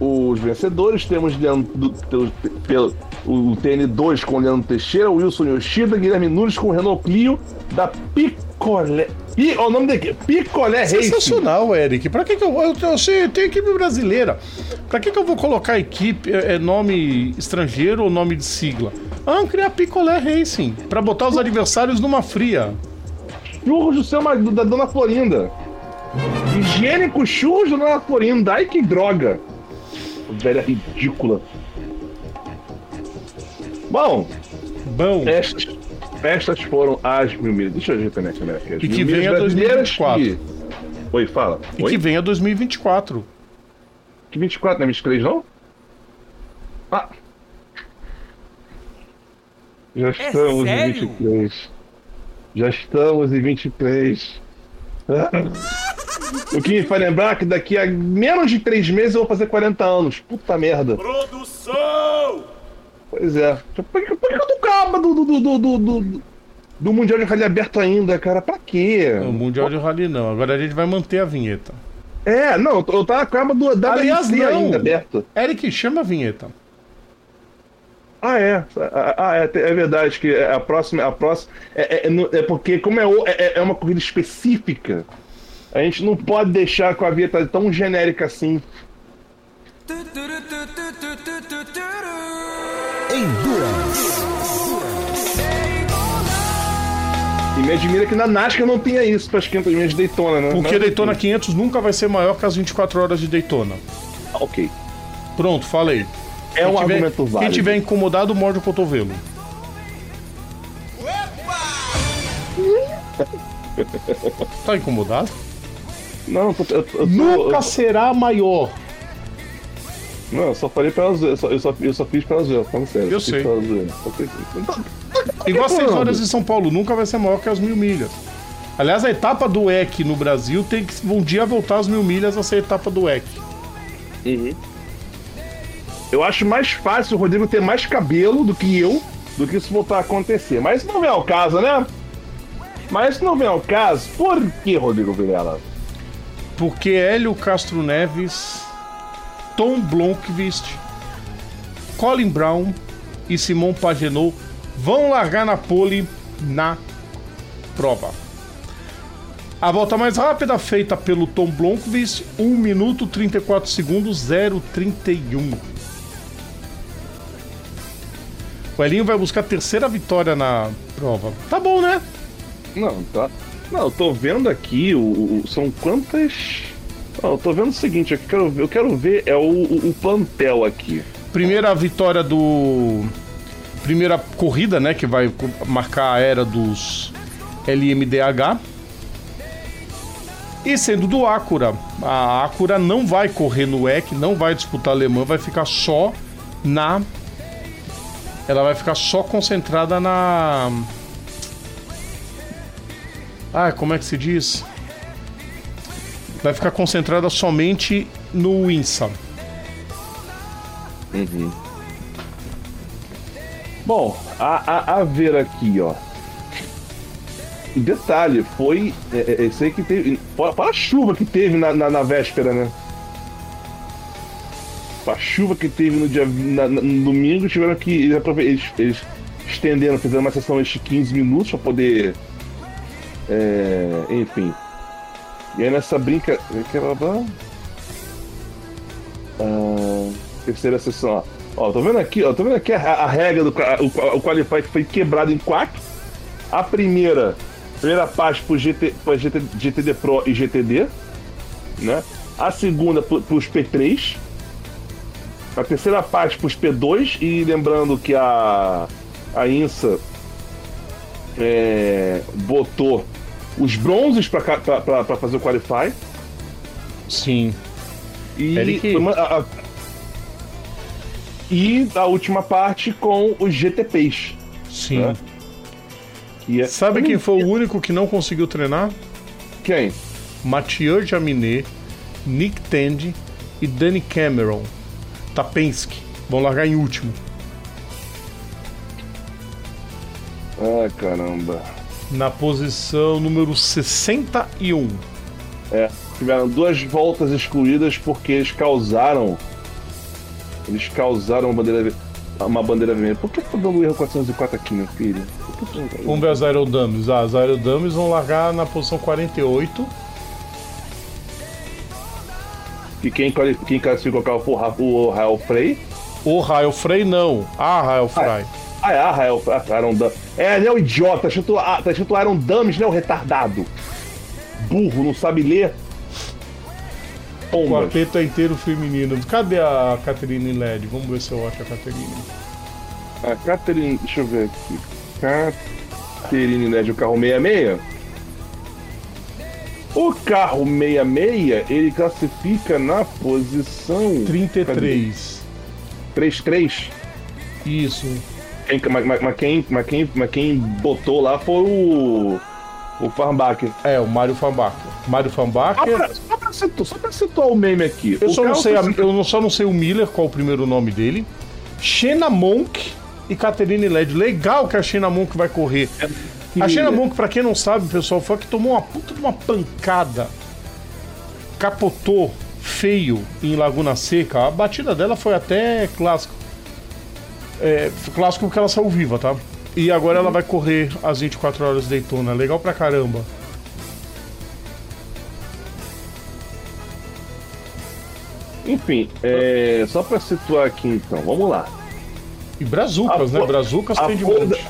os vencedores, temos Leandro, do, pelo, o TN2 com Leandro Teixeira, Wilson Yoshida, Guilherme Nunes com Renault Clio, da Picolé. E o nome daqui, Picolé Racing. Sensacional, Eric. Pra que, que eu, eu, eu sei, tem equipe brasileira. Pra que, que eu vou colocar equipe, é, é nome estrangeiro ou nome de sigla? Ah, criar Picolé Racing. Pra botar os adversários numa fria. Churros do seu marido, da Dona Florinda. Higiênico churros da Dona Florinda. Ai que droga. Velha ridícula. Bom, Bom, estas, estas foram as mil milhas. Deixa eu ajeitar minha câmera aqui. As E que venha brasileiras 2024. que- Oi, fala. e Oi? que venha 2024. Que 24, não é 23, não? Ah. Já estamos em sério? 23. Já estamos em 23. Ah. O que me faz lembrar que daqui a menos de 3 meses eu vou fazer 40 anos. Puta merda. Produção! Pois é. Por que, por que eu tô caba do, do, do, do, do, do, do Mundial de Rally aberto ainda, cara? Pra quê? O Mundial de Rally não. Agora a gente vai manter a vinheta. É, não, eu tava com a aba do, da Aliás, não. ainda aberta. Eric, chama a vinheta. Ah, é. Ah, é, é verdade que a próxima. A próxima é, é, é porque, como é, é, é uma corrida específica, a gente não pode deixar com a vinheta tão genérica assim. Endurance. E me admira que na NASCAR não tenha isso para as 500 milhas de Daytona, né? Porque Mas, Daytona 500 nunca vai ser maior que as 24 horas de Daytona. Ok. Pronto, falei. É um Quem tiver- argumento válido. Quem tiver incomodado, morde o cotovelo. Tá incomodado? Não, eu eu, eu Nunca será maior. não, eu só falei pra ela eu só, eu, só, eu só fiz pra ela zoeira, falando sério. Eu sei. pra ela zoeira, Igual as 6 falando? horas de São Paulo, nunca vai ser maior que as mil milhas. Aliás, a etapa do EC no Brasil tem que um dia voltar as mil milhas a ser a etapa do EC. Eu acho mais fácil o Rodrigo ter mais cabelo do que eu, do que isso voltar a acontecer. Mas isso não vem ao caso, né? Mas isso não vem ao caso. Por que, Rodrigo Vilela? Porque Hélio Castro Neves, Tom Blomqvist, Colin Brown e Simon Pagenaud vão largar na pole na prova. A volta mais rápida feita pelo Tom Blomqvist, 1 minuto 34 segundos 031. O Elinho vai buscar a terceira vitória na prova. Tá bom, né? Não, tá. Não, eu tô vendo aqui o, o- são quantas. Não, eu tô vendo o seguinte, eu quero, ver- eu quero ver é o, o, o plantel aqui. Primeira vitória do. Primeira corrida, né? Que vai marcar a era dos LMDH. E sendo do Acura. A Acura não vai correr no EC, não vai disputar alemã, vai ficar só na. Ela vai ficar só concentrada na. Ah, como é que se diz? Vai ficar concentrada somente no INSA. Bom, a, a, a ver aqui, ó. Detalhe, foi. É, é, aí que teve. Para a chuva que teve na, na, na véspera, né? A chuva que teve no dia. Na, na- no domingo, tiveram que. Eles, eles, eles estenderam, fizeram uma sessão de 15 minutos pra poder. É, enfim. E aí nessa brinca. Ah, terceira sessão, ó. Ó, tô vendo aqui, ó, tô vendo aqui a, a regra do o, o Qualify que foi quebrado em quatro. A primeira, primeira parte pro GT, pro GT, GTD Pro e GTD, né? A segunda pro, pros P3. A terceira parte pros P2 e lembrando que a a INSA é, botou os bronzes pra fazer o Qualify. Sim. E, uma- a, a- e a última parte com os GTPs. Sim. É. Que é... Sabe quem foi o único que não conseguiu treinar? Quem? Mathieu Jaminet, Nick Tandy e Danny Cameron, Tapensky, vão largar em último. Ah, caramba. Na posição número 61. É, tiveram duas voltas excluídas porque eles causaram. Eles causaram uma bandeira, uma bandeira vermelha. Por que tá dando erro 404 aqui, meu filho? Vamos ver as aerodames. Ah, as aerodames vão largar na posição 48. E quem, quem classificou o carro foi o Ra- o Rael Frey. O Rael Frey não. A Rael Frey. Ah, é, a Rael ah, Iron Dam. É, né, o idiota, tá escrito, ah, tá escrito Iron Dames, né, o retardado. Burro, não sabe ler. O Pomba. quarteto é inteiro feminino. Cadê a Catherine Led? Vamos ver se eu acho a Catherine. A Catherine, deixa eu ver aqui. Catherine Ned, o carro 66. O carro 66, ele classifica na posição 33. 33. Isso. Quem, mas, mas- mas quem, mas, quem, mas quem botou lá foi o. O Farmbacher. É, o Mário Fambacher. Mário Só Fambacher. pra, só, pra situar, só pra situar o meme aqui. Eu o só, não sei classifica- eu só não sei o Miller, qual o primeiro nome dele. Shena Monk e Catherine Led. Legal que a Shena Monk vai correr. A Shena Monk, pra quem não sabe, pessoal, foi a que tomou uma puta de uma pancada. Capotou feio em Laguna Seca. A batida dela foi até clássico. É, clássico porque ela saiu viva, tá? E agora ela vai correr às 24 horas de Daytona. Legal pra caramba. Enfim, é, só pra situar aqui então, vamos lá. E Brazucas, A né? Brazucas a tem de monte.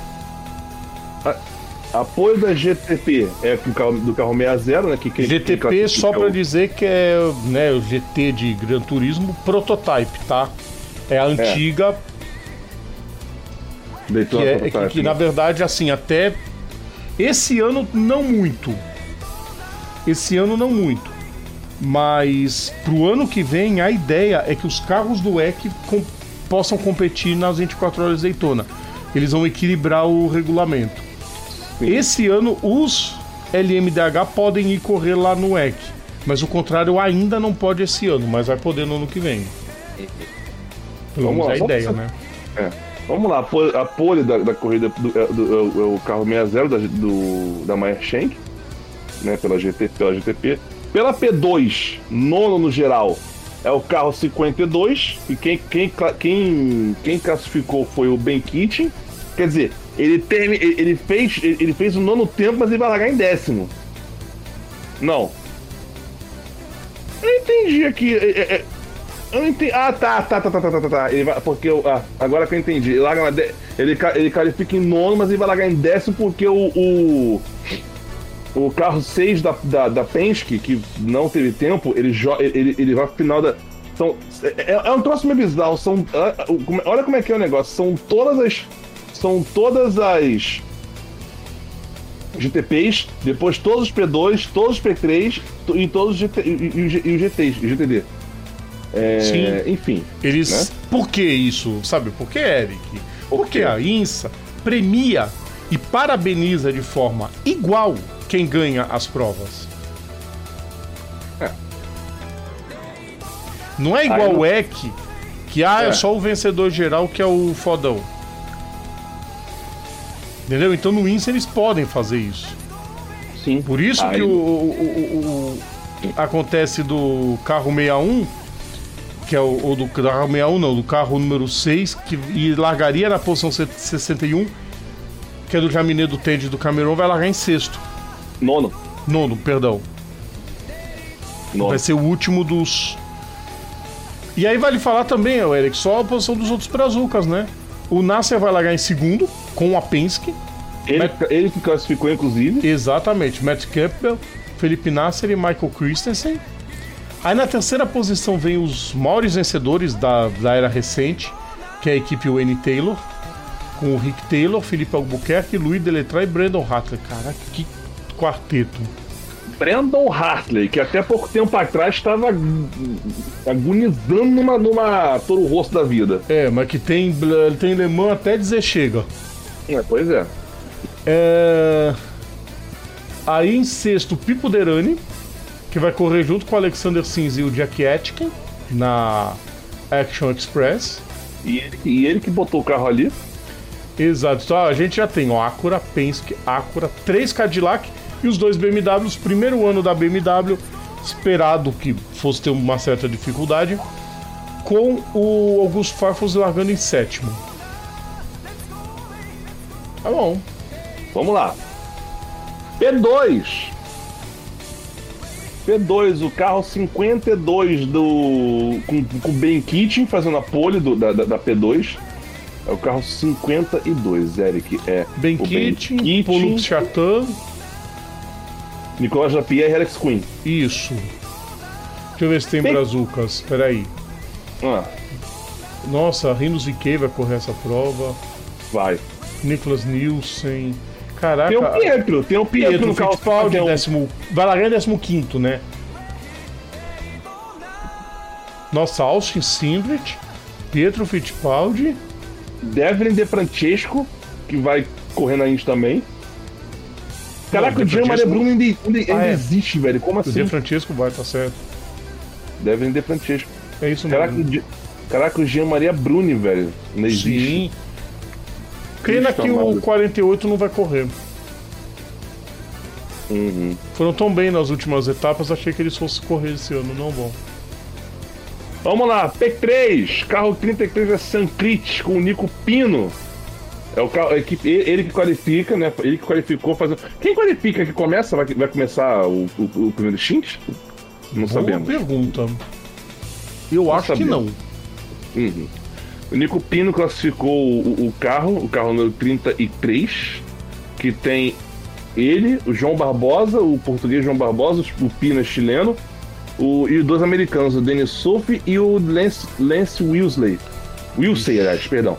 Apoio da GTP é do carro, do carro 60, né? Que, que que GTP, classifica só pra o- dizer que é né, o GT de Gran Turismo prototype, tá? É a antiga, que, Daytona é, que, que, né? na verdade, assim, até esse ano não muito. Esse ano não muito. Mas pro ano que vem, a ideia é que os carros do EC com- possam competir nas 24 horas de Daytona. Eles vão equilibrar o regulamento. Sim. Esse ano, os LMDH podem ir correr lá no EC. Mas o contrário ainda não pode esse ano, mas vai poder no ano que vem. Pelo menos é a ideia, né? É. Vamos lá, a pole, da, da corrida do, é, do- é o- é o carro 60 da, do, da Meyer Shank, né, pela, GT, pela GTP. Pela P2, nono no geral, é o carro 52, e quem, quem, quem, quem classificou foi o Ben Kitchen. Quer dizer, ele, termi, ele, fez, ele fez o nono tempo, mas ele vai largar em décimo. Não. Eu entendi aqui. é- é- é- eu entendi. Ah, tá, tá, tá, tá, tá, tá, tá, tá. Ele vai... Porque eu. Ah, agora que eu entendi. Ele, larga de... ele, ele califica em nono, mas ele vai largar em décimo porque o. O, o carro 6 da, da, da, Penske, que não teve tempo, ele, ele, ele vai pro final da. então É, é um troço meio bizarro. São... Ah, ah, é, olha como é que é o negócio. São todas as. São todas as. GTPs, depois todos os P2, todos os P3 e todos os GT, e, e, e, e GTs, GTD. É, Sim. Enfim. Eles. Né? Por que isso? Sabe por que, Eric? Por Porque quê? a INSA premia e parabeniza de forma igual quem ganha as provas. É. Não é igual Aí não- o EC, que ah, é. É. só o vencedor geral que é o fodão. Entendeu? Então no INSA eles podem fazer isso. Sim. Por isso Aí- que o, o- o- o- acontece do carro 61, que é o, o do carro 61, não, do carro número 6, que e largaria na posição 61, que é do Jaminet do Tende e do Cameron, vai largar em sexto. Nono. Nono, perdão. Nono. Vai ser o último dos. E aí vale falar também, Eric, só a posição dos outros Brazucas, né? O Nasser vai largar em segundo, com a Penske. Ele, ele que classificou, inclusive. Exatamente, Matt Campbell, Felipe Nasser e Michael Christensen. Aí na terceira posição vem os maiores vencedores da, da era recente, que é a equipe Wayne Taylor, com o Rick Taylor, Felipe Albuquerque, Luiz Deletray e Brandon Hartley. Caraca, que quarteto. Brandon Hartley, que até pouco tempo atrás estava agonizando numa, numa Toro Rosso da vida. É, mas que tem, ele tem Le Mans até dizer chega. É, pois é. É... Aí em sexto, Pipo Derani, que vai correr junto com o Alexander Sims e o Jack Etkin. na Action Express. E ele, e ele que botou o carro ali. Exato. Então a gente já tem o Acura, Penske, Acura, três Cadillac e os dois BMWs. Primeiro ano da BMW, esperado que fosse ter uma certa dificuldade, com o Augusto Farfus largando em sétimo. Tá bom. Vamos lá. P2. P2, o carro 52 do. com, com o Ben Keating fazendo a pole do, da, da, da P2. É o carro 52, Eric. É Ben Keating, Paul Chateau. Nicolas Lapierre e Alex Quinn. Isso. Deixa eu ver se tem Tem- brazucas. Peraí. Ah, Nossa, Rinos VK vai correr essa prova. vai. Nicholas Nielsen. Caraca. Tem o Pietro, tem o Pietro, Pietro no Fittipaldi, padrão. décimo, vai largar em décimo quinto, né? Nossa, Austin Sindrich, Pietro Fittipaldi, Devlin De Francesco, que vai correr na Indy também. Caraca, o Jean Maria Bruno ainda, ainda, ainda Ah, é. existe, velho. Como o assim? De Francesco vai, tá certo. Devlin De Francesco. É isso mesmo. o Caraca, o Jean Maria Bruni, velho. Não existe. Sim. Pena que o amado. 48 não vai correr. Uhum. Foram tão bem nas últimas etapas, achei que eles fossem correr esse ano, não vão. Vamos lá, P3, carro 33 é Sancrit com o Nico Pino. É o carro, a equipe, ele que qualifica, né? Ele que qualificou fazendo. Quem qualifica que começa? Vai, vai começar o, o, o primeiro X? Não Boa sabemos. pergunta. Eu acho que não. Uhum. O Nico Pino classificou o, o carro, o carro número 33, que tem ele, o João Barbosa, o português João Barbosa, o Pino é chileno, o, e os dois americanos, o Denis Souff e o Lance, Lance Wilsley. Wilsey, aliás, perdão.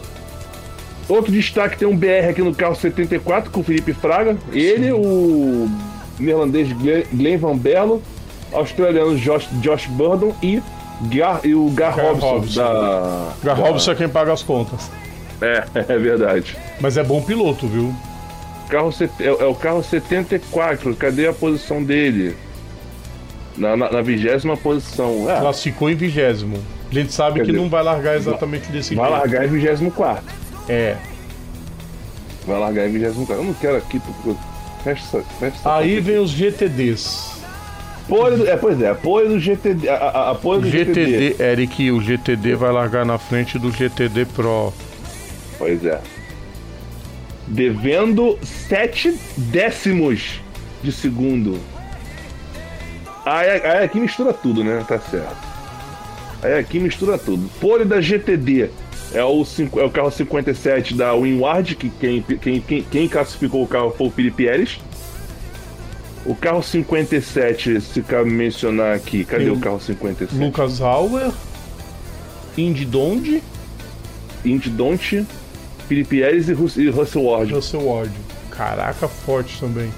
Outro destaque tem um BR aqui no carro 74 com o Felipe Fraga. Ele, o neerlandês Glenn Van Berlo, australiano Josh, Josh Burdon e, Gar, e o Gar, Gar Robson, Robson. da. Gar da- Robson é quem paga as contas. É, é verdade. Mas é bom piloto, viu? Carro é, é o carro 74, cadê a posição dele? Na, na, na vigésima posição. É, Classificou em vigésimo. A gente sabe Quer que não vai largar exatamente desse vai jeito. largar em 24. É. Vai largar em 24. Eu não quero aqui, porque. Fecha. Fecha Aí vem os GTDs. Apoio é, pois é, apoio do GTD. A, a, apoio do GTD. GTD, Eric, o GTD vai largar na frente do GTD Pro. Pois é. Devendo 7 décimos de segundo. Aí, aí aqui mistura tudo, né? Tá certo. Aí aqui mistura tudo. Pole da GTD é o, é o carro 57 da Winward, que quem, quem, quem, quem classificou o carro foi o Felipe Pérez. O carro 57, se cabe mencionar aqui, cadê Tem o carro 57? Lucas Hauer, Indy Donde, Indy Don't, Felipe Pérez e, Rus- e Russell Ward. Russell Ward. Caraca, forte também.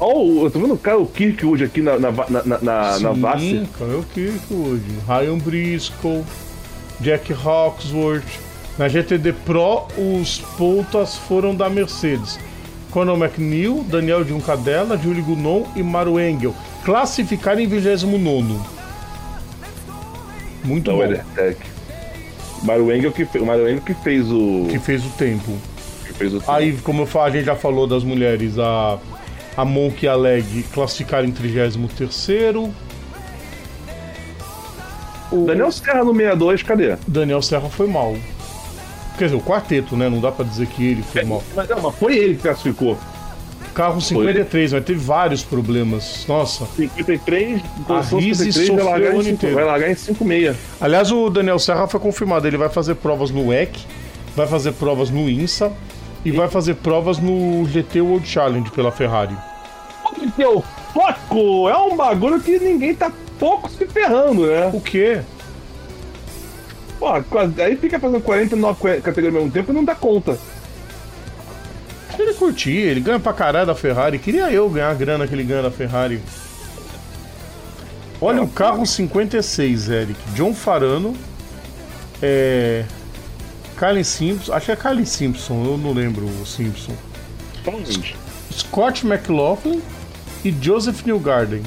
Ó, eu tô vendo o cara, o Kirkwood aqui na, na, na, na, na, na Vasser. Sim, cara, é o Kirkwood. Ryan Briscoe, Jack Hawksworth. Na GTD Pro, os pontas foram da Mercedes. Conor McNeil, Daniel Juncadella, Julie Gounon e Maru Engel. Classificaram em 29 Muito da bom. WeatherTech. Mário Engel que fez, o Mário Engel que fez o Que fez o tempo. que fez o Aí, como eu falei, a gente já falou das mulheres, a, a Monk e a Leg classificaram em 33º. O Daniel Serra no 62, cadê? Daniel Serra foi mal. Quer dizer, o quarteto, né? Não dá pra dizer que ele foi mal. Mas, não, mas foi ele que classificou. Carro 53, mas teve vários problemas. Nossa. 53, posição Rizzi 53 vai sofreu largar, o em ano cinco- inteiro. vai largar em 5,6. Aliás, o Daniel Serra foi confirmado. Ele vai fazer provas no WEC, vai fazer provas no INSA e vai fazer provas no GT World Challenge pela Ferrari. O foco é um bagulho que ninguém tá pouco se ferrando, né? O quê? Pô, aí fica fazendo 49 categorias ao mesmo tempo e não dá conta. Ele curtir, ele ganha pra caralho da Ferrari. Queria eu ganhar a grana que ele ganha da Ferrari. Olha o carro 56, Eric. John Farano. É. Kylie Simpson. Acho que é Kylie Simpson, eu não lembro o Simpson. Então, Scott McLaughlin e Joseph Newgarden.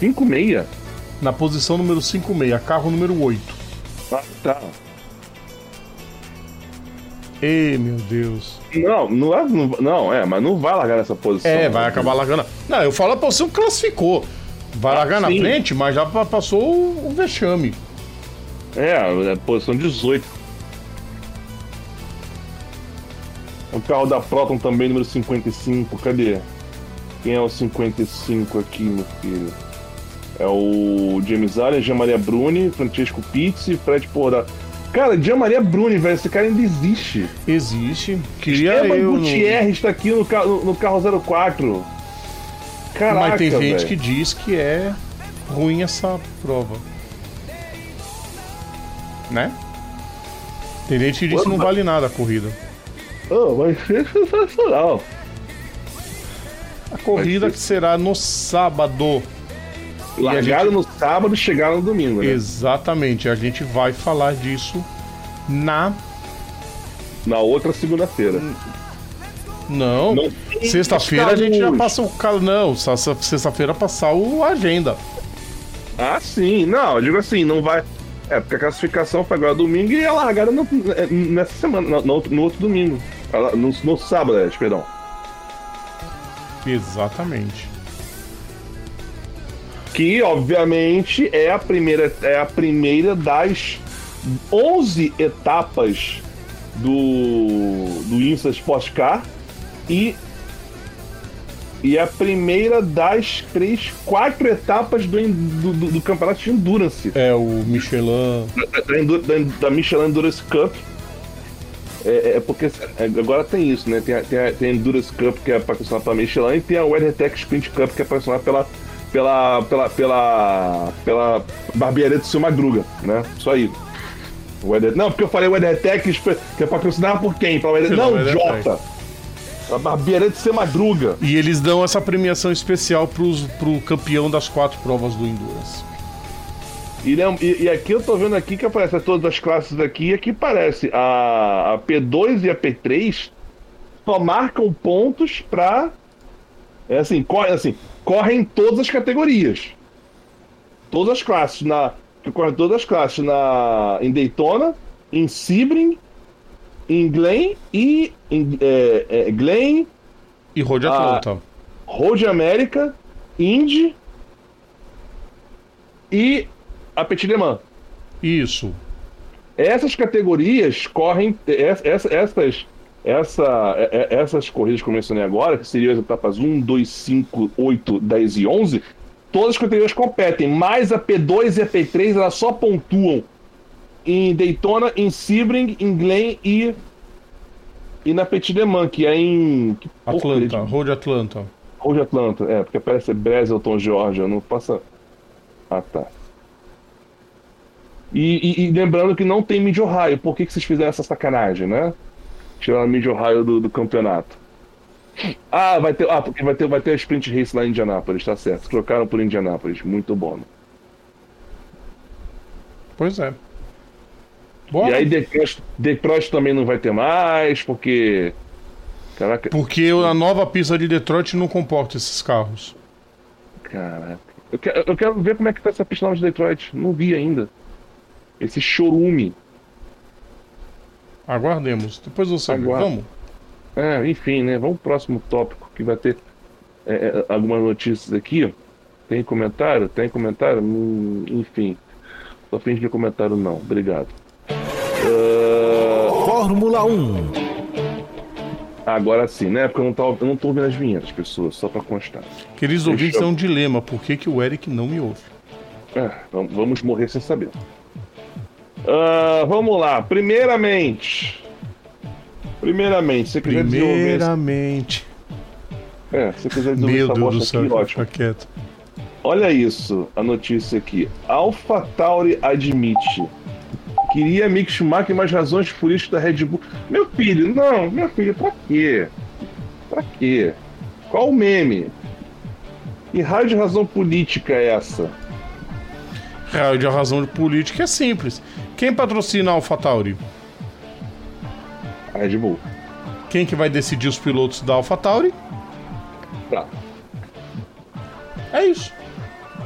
5,6. na posição número 56, carro número 8. Ah, tá. Ê, meu Deus. Não, não é, não, não, é, mas não vai largar nessa posição. É, vai acabar largando. Não, eu falo a posição que classificou. Vai largar na sim. frente, mas já pa- passou o, o vexame. É, é posição 18. O carro da Proton também, número 55. Cadê? Quem é o 55 aqui, meu filho? É o James Allen, Jean Maria Bruni, Francesco Pizzi, Fred Porra. Cara, Jean Maria Bruni, velho, esse cara ainda existe. Existe. Queria Esteban eu. Gutierrez tá aqui no, no, no carro 04. Caraca, Mas tem gente velho. que diz que é ruim essa prova. Né? Tem gente que diz que não Opa. vale nada a corrida. Oh, vai ser sensacional. A corrida ser- que será no sábado. Largaram no sábado e chegaram no domingo, né? Exatamente. A gente vai falar disso na. Na outra segunda-feira. Não. Não Sexta-feira a gente já passa o. Não, sexta-feira passar o a agenda. Ah, sim. Não, eu digo assim, não vai. É, porque a classificação foi agora domingo e a largada no- é, nessa semana, no, no outro- no outro domingo. No, no sábado, é, perdão. Exatamente. Que, obviamente, é a primeira, é a primeira das 11 etapas do, do Insta Sport Car e, e é a primeira das três, quatro etapas do, do, do- campeonato de Endurance. É o Michelin. da, da da- Michelin Endurance Cup. É, é porque é, agora tem isso, né? Tem a, tem a, tem a Endurance Cup que é patrocinada pela Michelin e tem a WeatherTech Sprint Cup que é patrocinada pela pela pela pela pela barbearia do seu Madruga, né? Isso aí. O Weather- Não, porque eu falei WeatherTech Sp- que é patrocinada por quem? Pela. Pela Não, WeatherTech. Jota. A barbearia do seu Madruga. E eles dão essa premiação especial pros, pro campeão das quatro provas do Endurance. E, lem- e- e aqui eu tô vendo aqui que aparece todas as classes aqui, e aqui parece a, a P2 e a P3 só marcam pontos pra. É assim, corre, assim, correm em todas as categorias. Todas as classes. Na, que correm todas as classes na, em Daytona, em Sebring, em Glen e. Em, é, é, Glen, E Road Ah. Atlanta. Road America, Indy e a Petit Le Mans. Isso. Essas categorias correm. ess- ess- Essas, essa, é- é- essas corridas que eu mencionei agora, que seriam as etapas 1, 2, 5, 8, 10 e 11, todas as categorias competem, mas a P2 e a P3 elas só pontuam em Daytona, em Sebring, em Glen e. E na Petit Le Mans, que é em. que Atlanta. Road Atlanta. Road Atlanta, é, porque parece Brazelton, Georgia, não passa. Ah, tá. E, e- e lembrando que não tem Mid Ohio, por que, que vocês fizeram essa sacanagem, né? Tiraram a Mid Ohio do, do campeonato. Ah, vai ter. Ah, porque vai ter, vai ter a Sprint Race lá em Indianápolis, tá certo. Trocaram por Indianápolis, muito bom. né? Pois é. Bora. E aí Detroit, Detroit também não vai ter mais, porque. Caraca, Porque a nova pista de Detroit não comporta esses carros. Caraca. Eu quero, eu quero ver como é que tá essa pista nova de Detroit. Não vi ainda. Esse chorume. Aguardemos. Depois você vê. Aguardo. Vamos. É, enfim, né? Vamos pro próximo tópico que vai ter é, é, algumas notícias aqui. Tem comentário? Tem comentário? Hum, enfim. Só finge de comentário não. Obrigado. Ah, Fórmula 1. agora sim, né? Porque eu não, tô, eu não tô ouvindo as vinhetas, pessoas, só pra constar. Queridos Deixa ouvintes, eu- é um dilema. Por que, que o Eric não me ouve? É, vam- vamos morrer sem saber. Ah, vamos lá. Primeiramente. Primeiramente, se você quiser desenvolver. Primeiramente. É, se você quiser desenvolver Meu essa Deus do céu, aqui, ótimo. quieto. Olha isso, a notícia aqui. Alpha Tauri admite. Queria Mick Schumacher mais razões políticas da Red Bull. Meu filho, não, meu filho, pra quê? Pra quê? Qual o meme? E raio de razão política é essa? Raio de razão de política é simples. Quem patrocina a AlphaTauri? A Red Bull. Quem que vai decidir os pilotos da AlphaTauri? Tá. É isso.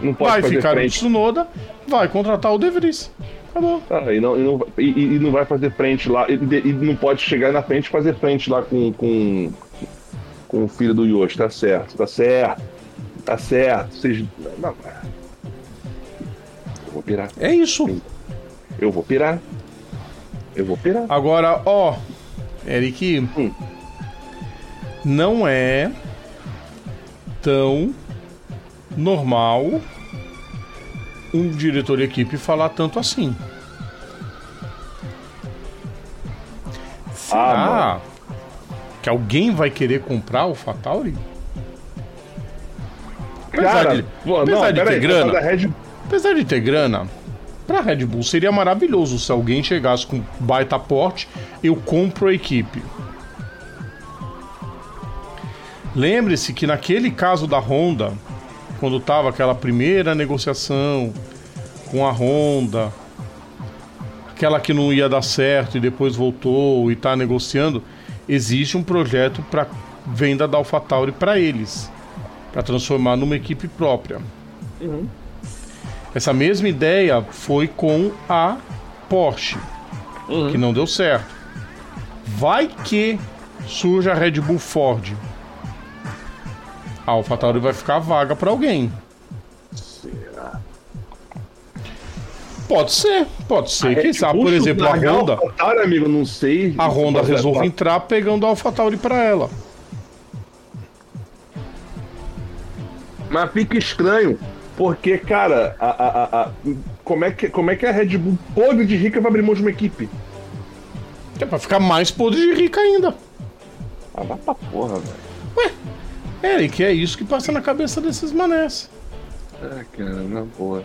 Não pode vai fazer ficar frente. Tsunoda, vai contratar o De Vries. Acabou. Ah, e, não, e, não, e, e não vai fazer frente lá. E, e não pode chegar na frente e fazer frente lá com, com, com o filho do Yoshi. Tá certo, tá certo. Tá certo. Vocês. Não, eu vou pirar. É isso. Eu vou pirar. Eu vou pirar. Agora, ó, Eric, Hum. não é tão normal um diretor de equipe falar tanto assim. Será Ah, que alguém vai querer comprar o Fatauri? Apesar Cara, de, apesar não, de ter aí, grana, Red Apesar de ter grana, pra Red Bull seria maravilhoso se alguém chegasse com baita porte, eu compro a equipe. Lembre-se que naquele caso da Honda, quando tava aquela primeira negociação com a Honda, aquela que não ia dar certo e depois voltou e tá negociando, existe um projeto para venda da AlphaTauri para eles, para transformar numa equipe própria. Essa mesma ideia foi com a Porsche, que não deu certo. Vai que surge a Red Bull Ford. A AlphaTauri vai ficar vaga para alguém. Pode ser, pode ser. Quem sabe, por exemplo, a Honda, AlphaTauri, amigo, não sei. a Honda resolve é, entrar pegando a AlphaTauri para ela. Mas fica estranho, porque, cara, a, a, a- a- como, é que, como é que a Red Bull podre de rica vai abrir mão de uma equipe? É pra ficar mais podre de rica ainda. Ah, vai pra porra, velho. Eric, é isso que passa na cabeça desses manés. Ah, cara, na boa.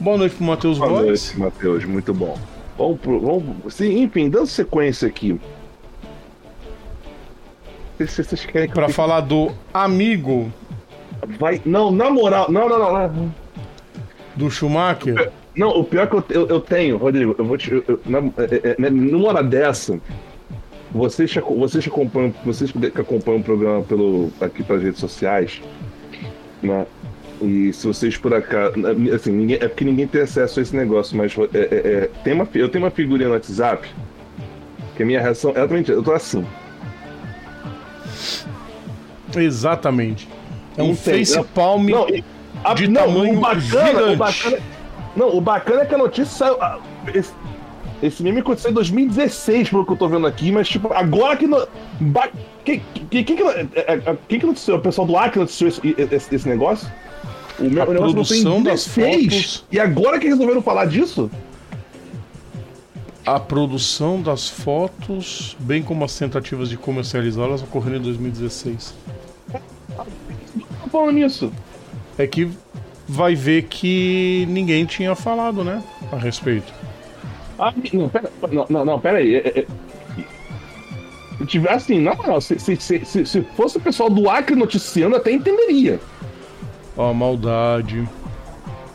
Boa noite pro Matheus Boa noite, Matheus, muito bom. Vamos pro. Vamos, sim, enfim, dando sequência aqui. Se vocês querem que Pra falar do amigo Vai. Não, na moral. Não, não, não. não. do Schumacher. Não, o pior que eu, eu, eu tenho, Rodrigo, eu vou te. eu- eu- na, é, é, numa hora dessa, vocês, vocês, que acompanham, vocês que acompanham o programa pelo, aqui pelas redes sociais, né? E se vocês por acaso. Assim, ninguém, é porque ninguém tem acesso a esse negócio, mas é, é, é, tem uma, eu tenho uma figurinha no WhatsApp que a minha reação é exatamente. Eu tô assim. Exatamente. É um face palm Não, e- a- de não, tamanho o bacana, o bacana, não, o bacana é que a notícia saiu. ah, Esse, esse meme aconteceu em 2016, pelo que eu tô vendo aqui, mas tipo, agora que. No, ba, que, que, que, que, é, é, quem que noticiou? O pessoal do Acre noticiou esse, esse, esse negócio? O meu A o negócio produção das 16, fotos- E agora que resolveram falar disso? a produção das fotos, bem como as tentativas de comercializá-las, ocorreram em 2016. Falando nisso. É que vai ver que ninguém tinha falado, né? A respeito. Ah, não, pera, não, não, não, pera aí. É, é, se tiver assim, na moral, se, se, se, se, se fosse o pessoal do Acre noticiando, até entenderia. Ó, a maldade.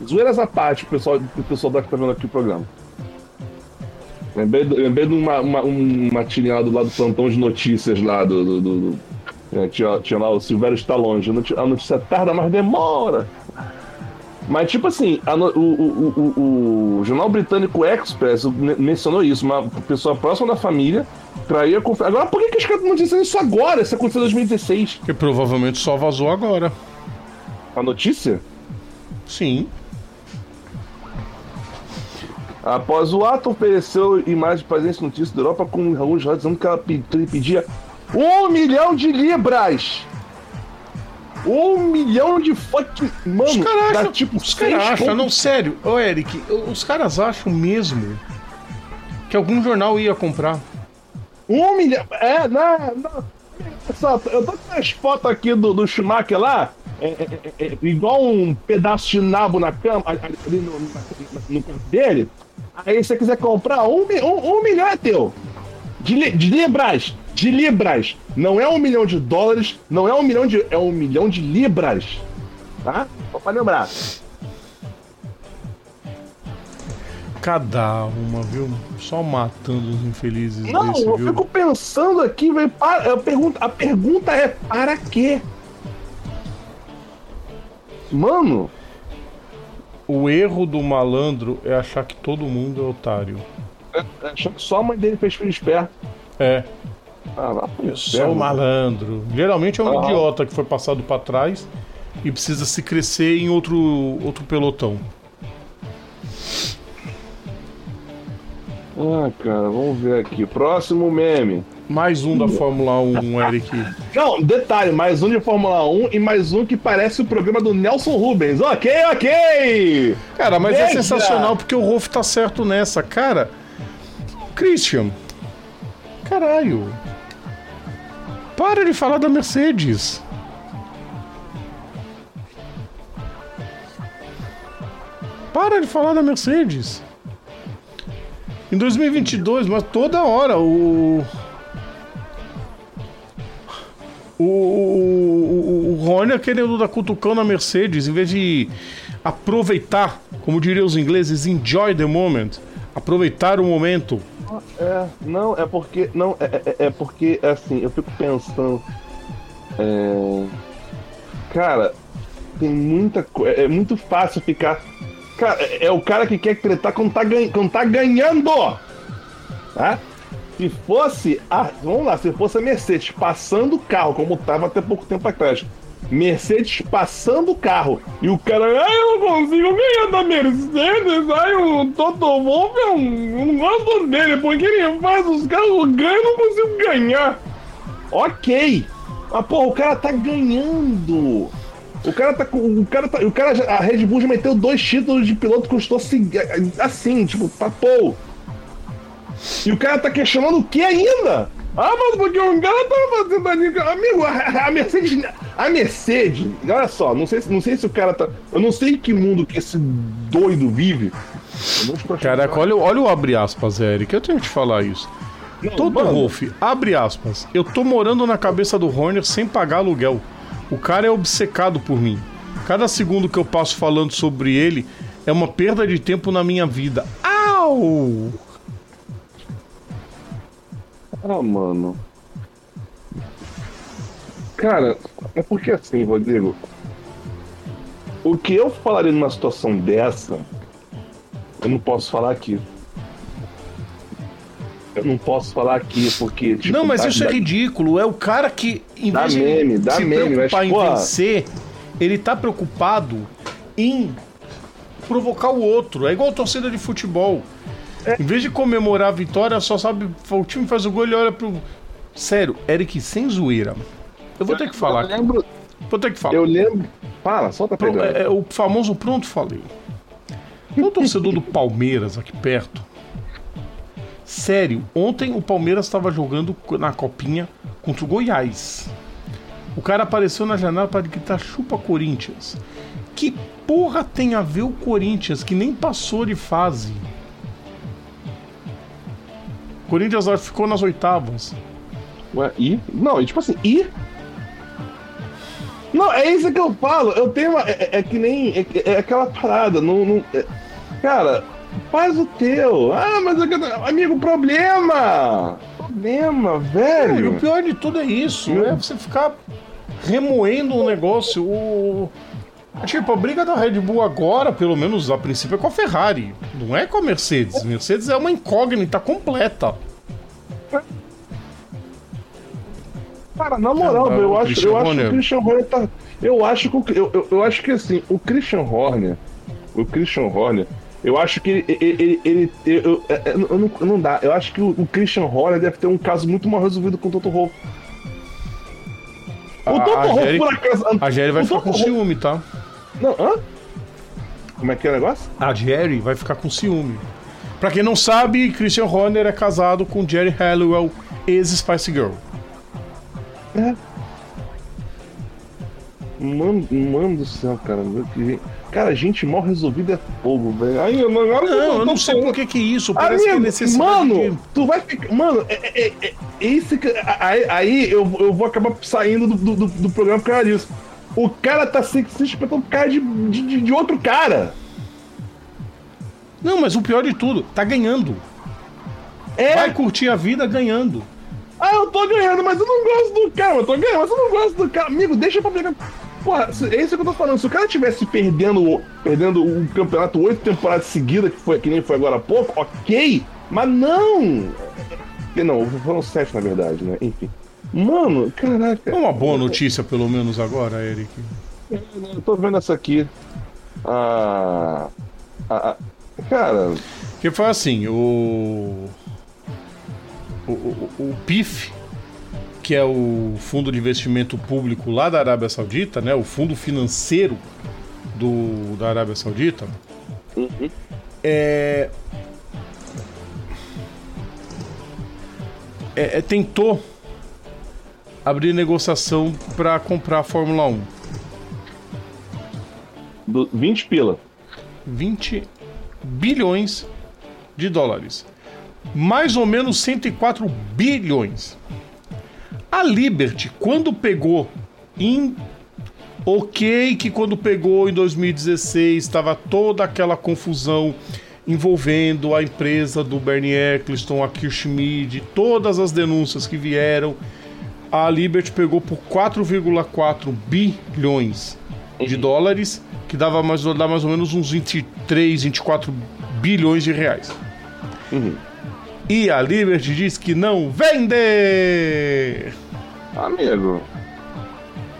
Zoeiras à parte, o pessoal, o pessoal da que tá vendo aqui o programa. Lembrei, do- lembrei de uma, uma, uma tirinha lá do lado do plantão de notícias lá do. do- do- do- é, tinha, tinha lá o Silvério a noti- a notícia tarda, mas demora. Mas, tipo assim, a o, o, o, o jornal britânico Express me- mencionou isso, uma pessoa próxima da família traía. Agora, por que, que os caras estão dizendo isso agora? Isso aconteceu em 2016. Que provavelmente só vazou agora. A notícia? Sim. Após o ato, ofereceu imagens de presença notícia da Europa com alguns relatos dizendo que ela pedia um milhão de libras. Um milhão de fucking. Mano, Os caras acham, tipo os caras acham, não, sério, ô Eric, os caras acham mesmo que algum jornal ia comprar. Um milhão. É, não, não. Pessoal, eu tô com as fotos aqui do, do Schumacher lá, é, é, é, é, igual um pedaço de nabo na cama, ali no, no canto dele. Aí se você quiser comprar, um, um, um milhão é teu. De, de libras. De libras. Não é um milhão de dólares, não é um milhão de. É um milhão de libras. Tá? Só pra lembrar. Cada uma, viu? Só matando os infelizes Não, desse, eu viu? fico pensando aqui, velho. para- eu pergunto- A pergunta é para quê? Mano, O erro do malandro é achar que todo mundo é otário. achou que só a mãe dele fez filho esperto. É, Ah, sou inferno. o malandro. Geralmente é um Ah. idiota que foi passado pra trás e precisa se crescer em outro, outro pelotão. Ah, cara, vamos ver aqui. Próximo meme. Mais um da Fórmula 1, Eric. Não, detalhe, mais um de Fórmula 1 e mais um que parece o programa do Nelson Rubens. Ok, ok! Cara, mas é sensacional porque o Rolf tá certo nessa. Cara, Christian, caralho. Para de falar da Mercedes. Para de falar da Mercedes. Em 2022, mas toda hora o. O, o, o, Horner querendo dar cutucão na Mercedes, em vez de aproveitar, como diriam os ingleses, enjoy the moment, aproveitar o momento. É, não, é porque. Não, é, é, é porque, assim, eu fico pensando. É, cara, tem muita coisa. É muito fácil ficar. Cara, é, é o cara que quer tretar quando tá, ganha, quando tá ganhando! Tá? Se fosse. A, vamos lá, se fosse a Mercedes passando o carro, como tava até pouco tempo atrás. Mercedes passando o carro e o cara, ai, eu não consigo ganhar da Mercedes, ai, o Toto Wolff é eu não gosto dele, porque ele faz os carros ganham, eu não consigo ganhar. Ok, mas porra, o cara tá ganhando. O cara tá com. O cara tá. O cara, a Red Bull já meteu dois títulos de piloto, custou assim, assim tipo, papou. E o cara tá questionando o que ainda? Ah, mas porque o cara tá fazendo ali. Amigo, a, a Mercedes. A Mercedes, olha só, não sei, se- não sei se o cara tá. Eu não sei em que mundo que esse doido vive. Caraca, olha, o- olha o abre aspas, Eric. Eu tenho que te falar isso. Não, Todo mano, Rolf, abre aspas. Eu tô morando na cabeça do Horner sem pagar aluguel. O cara é obcecado por mim. Cada segundo que eu passo falando sobre ele é uma perda de tempo na minha vida. Au! Ah, mano. Cara, é porque assim, Rodrigo. O que eu falaria numa situação dessa, eu não posso falar aqui. Eu não posso falar aqui porque. Tipo, Não, mas dá- isso é ridículo. É o cara que, em Dá vez de meme, dá se meme, preocupar mas, em porra. vencer, ele tá preocupado em provocar o outro. É igual torcida de futebol. Em vez de comemorar a vitória, só sabe. O time faz o gol e olha pro. Sério, Eric, sem zoeira. Eu vou ter que falar. Eu lembro. Vou ter que falar. Eu lembro. Fala, solta pra é, é o famoso pronto falei. O torcedor do Palmeiras aqui perto. Sério, ontem o Palmeiras estava jogando na copinha contra o Goiás. O cara apareceu na janela para gritar chupa Corinthians. Que porra tem a ver o Corinthians que nem passou de fase? Corinthians ficou nas oitavas. Ué, e? Não, e tipo assim, e? Não, é isso que eu falo. Eu tenho uma. É, é que nem. É, é aquela parada. Não, não- é- cara, faz o teu. Ah, mas eu quero- amigo, problema! Problema, E o velho. pior de tudo é isso, é você ficar remoendo um negócio. O... Tipo, a briga da Red Bull agora, pelo menos a princípio, é com a Ferrari. Não é com a Mercedes. Mercedes é uma incógnita completa. Cara, na moral, velho, eu o acho, Christian eu acho que o Christian Horner tá. Eu acho que, eu, eu, eu acho que assim, o Christian Horner. O Christian Horner. Eu acho que ele. ele, ele, ele- eu, eu- eu- eu não, não dá. Eu acho que o, o Christian Horner deve ter um caso muito mal resolvido com o Toto Wolff. O Toto Wolff, por acaso. A Jerry vai ficar com ciúme, tá? Não, hã? Como é que é o negócio? A Jerry vai ficar com ciúme. Pra quem não sabe, Christian Horner é casado com Jerry Halliwell, ex-Spice Girl. É. Mano, mano do céu, cara. Cara, gente mal resolvida é fogo, velho. Aí, eu não, Não, eu não sei por que que isso. Parece que é necessidade mano, de... tu vai ficar. Mano, é, é, é, é isso que. Aí, aí eu, eu vou acabar saindo do, do, do programa por causa disso. O cara tá se, se espetando por causa de, de, de outro cara. Não, mas o pior de tudo, tá ganhando. É. Vai curtir a vida ganhando. Ah, eu tô ganhando, mas eu não gosto do cara. Eu tô ganhando, mas eu não gosto do cara. Amigo, deixa pra pegar. Porra, é isso que eu tô falando. Se o cara tivesse perdendo, perdendo o campeonato oito temporadas seguidas, que, foi, que nem foi agora há pouco, ok. Mas não! Não, foram sete, na verdade, né? Enfim. Mano, caraca. Uma boa notícia, pelo menos agora, Eric. Eu tô vendo essa aqui. Ah. ah, ah, cara, Que foi assim, o. O, o, o PIF, que é o Fundo de Investimento Público lá da Arábia Saudita, né? O fundo financeiro do, da Arábia Saudita. É, é, é, tentou abrir negociação para comprar a Fórmula 1. do 20 pila. 20 bilhões de dólares. Mais ou menos 104 bilhões. A Liberty, quando pegou em. Ok, que quando pegou em 2016 estava toda aquela confusão envolvendo a empresa do Bernie Eccleston, a Kirschmid, todas as denúncias que vieram. A Liberty pegou por 4,4 bilhões de dólares, que dava mais, mais ou menos uns 23, 24 bilhões de reais. E a Liberty diz que não vende! Amigo.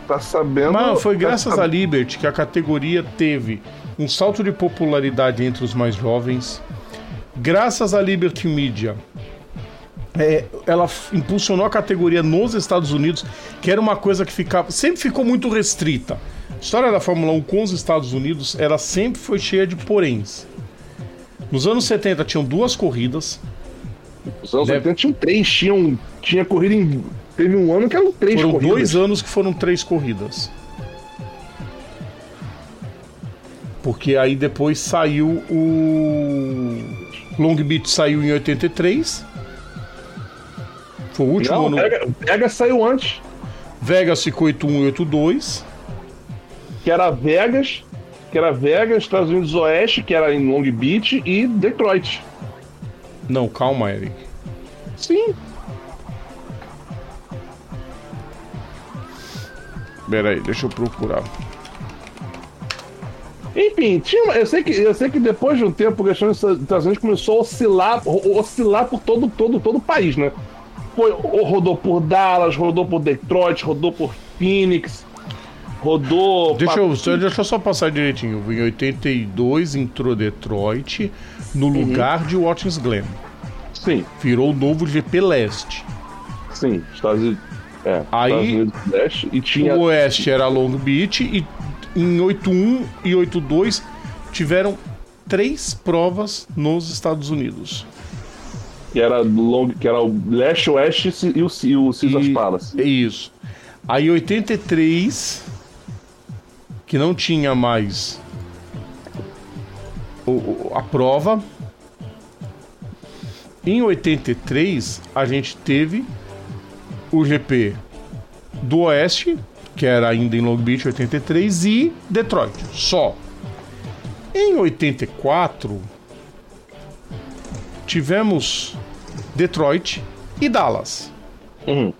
Tá sabendo. Mas foi tá graças sab- à Liberty que a categoria teve um salto de popularidade entre os mais jovens. Graças à Liberty Media, é, ela impulsionou a categoria nos Estados Unidos, que era uma coisa que ficava, sempre ficou muito restrita. A história da Fórmula 1 com os Estados Unidos, ela sempre foi cheia de poréns. Nos anos 70 tinham duas corridas, Os anos Deve- 80 tinham três, tinham, tinha corrida em. Teve um ano que eram três foram corridas. dois anos que foram três corridas. Porque aí depois saiu o. Long Beach saiu em 83. Foi o último Não, ano. Vega, Vega saiu antes, Vegas ficou 81 82. que era Vegas, que era Vegas, Estados Unidos Oeste, que era em Long Beach, e Detroit. Não, calma, Eric. Sim. Pera aí, deixa eu procurar. Enfim, tinha, eu, sei que, eu sei que depois de um tempo o questão dos Estados Unidos começou a oscilar, oscilar por todo, todo, todo o país, né? Foi, rodou por Dallas, rodou por Detroit, rodou por Phoenix, rodou. Deixa eu, só- deixa eu só passar direitinho. Em 82 entrou Detroit no lugar de Watkins Glen. Sim, Virou o novo GP Leste. sim. Estados Unidos. É, Aí- Estados Unidos Leste, e tinha. O Oeste era Long Beach e em 81 e 82 tiveram três provas nos Estados Unidos. Que era, long, que era o Leste, Oeste e o, e o Caesars E- Palace. É isso. Aí 83 que não tinha mais o- o- a prova. Em 83 a gente teve o GP do Oeste, que era ainda em Long Beach 83 e Detroit, só. Em 84 tivemos Detroit e Dallas. Uhum.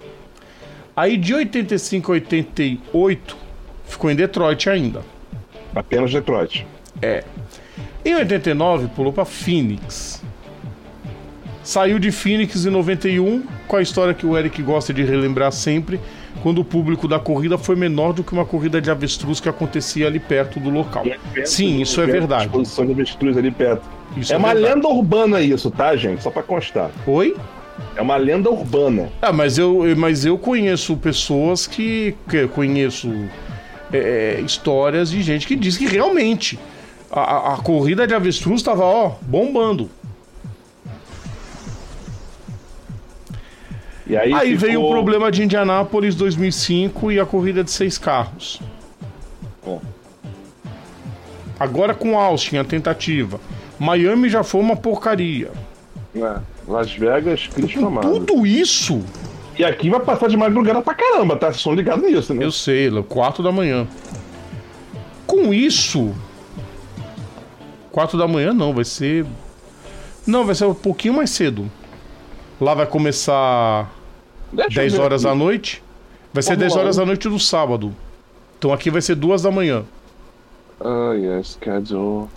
Aí de 85 a 88 ficou em Detroit ainda. Apenas Detroit. É. Em 89 pulou para Phoenix. Saiu de Phoenix em 91 com a história que o Eric gosta de relembrar sempre, quando o público da corrida foi menor do que uma corrida de avestruz que acontecia ali perto do local. Sim, isso é verdade. Exposição de avestruz ali perto. Isso é é uma lenda urbana isso, tá, gente? Só pra constar. Oi? É uma lenda urbana. Ah, mas eu, mas eu conheço pessoas que, que conheço é, histórias de gente que diz que realmente a, a- a corrida de avestruz estava ó bombando. E aí, Aí ficou- veio o problema de Indianápolis 2005 e a corrida de seis carros. Bom. Agora com Austin a tentativa. Miami já foi uma porcaria. É, Las Vegas, Cristo amado. Tudo isso, E aqui vai passar de madrugada pra caramba, tá? Vocês estão ligados nisso, né? eu sei, lá, 4 da manhã. Com isso, 4 da manhã não, vai ser. Não, vai ser um pouquinho mais cedo. Lá vai começar Deixa eu 10 ver horas aqui. da noite. Vai ser Fórmula 10 horas 1. da noite do sábado. Então aqui vai ser duas da manhã. Ah, yes, schedule.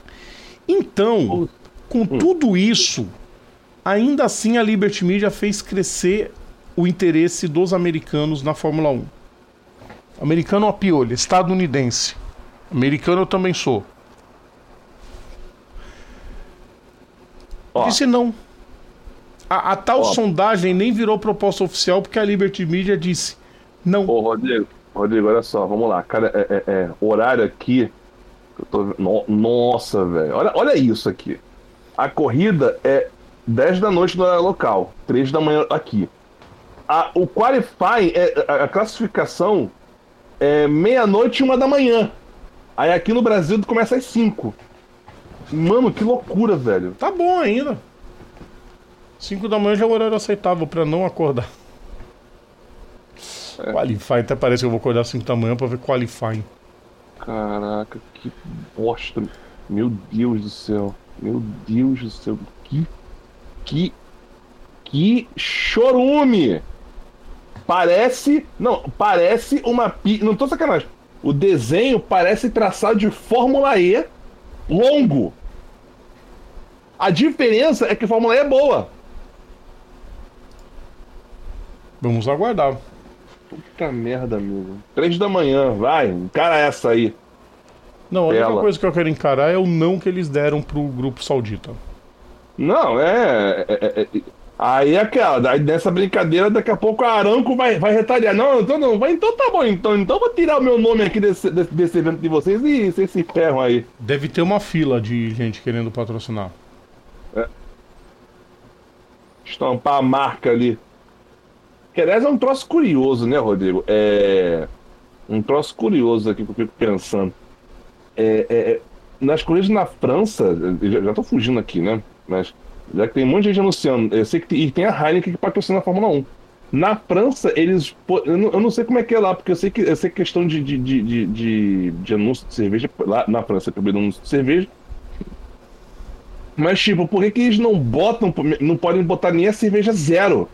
Então, com tudo isso, ainda assim a Liberty Media fez crescer o interesse dos americanos na Fórmula 1. Americano a piolho, estadunidense. Americano eu também sou. Ó. Disse não. A, a tal sondagem nem virou proposta oficial porque a Liberty Media disse não. Ô, Rodrigo, Rodrigo, olha só, vamos lá. Cara, é, é- é, horário aqui. tô no- nossa, velho. Olha, olha isso aqui. A corrida é 10 da noite no horário local, 3 da manhã aqui. A, o qualifying, é, a, a classificação é meia-noite e uma da manhã. Aí aqui no Brasil começa às 5. Mano, que loucura, velho. Tá bom ainda. 5 da manhã já é o horário aceitável pra não acordar. É. Qualifying, até parece que eu vou acordar 5 da manhã pra ver qualifying. Caraca, que bosta. Meu Deus do céu. Meu Deus do céu. Que. Que. Que chorume! Parece. Não, parece uma. pi- Não tô sacanagem. O desenho parece traçado de Fórmula E longo. A diferença é que Fórmula E é boa. Vamos aguardar. Puta merda, amigo. Três da manhã, vai. Encara essa aí. Não, a única coisa que eu quero encarar é o não que eles deram pro grupo saudita. Não, é. é- é- é- aí é aquela, daí nessa brincadeira, daqui a pouco a Aranco vai, vai retaliar. Não, então não, vai, então tá bom, então. Então eu vou tirar o meu nome aqui desse, desse, desse evento de vocês e vocês se ferram aí. Deve ter uma fila de gente querendo patrocinar. Estampar a marca ali. Que aliás é um troço curioso, né, Rodrigo? É. Um troço curioso aqui que eu fico pensando. É, é- é- nas corridas na França, já, já tô fugindo aqui, né? Mas já que tem um monte de gente anunciando, eu sei que tem, e tem a Heineken que patrocina a Fórmula 1. Na França, eles. Eu não, eu não sei como é que é lá, porque eu sei que que questão de, de, de, de, de, anúncio de cerveja. Lá na França proibido anúncio de cerveja. Mas, tipo, por que, que eles não botam, não podem botar nem a cerveja zero?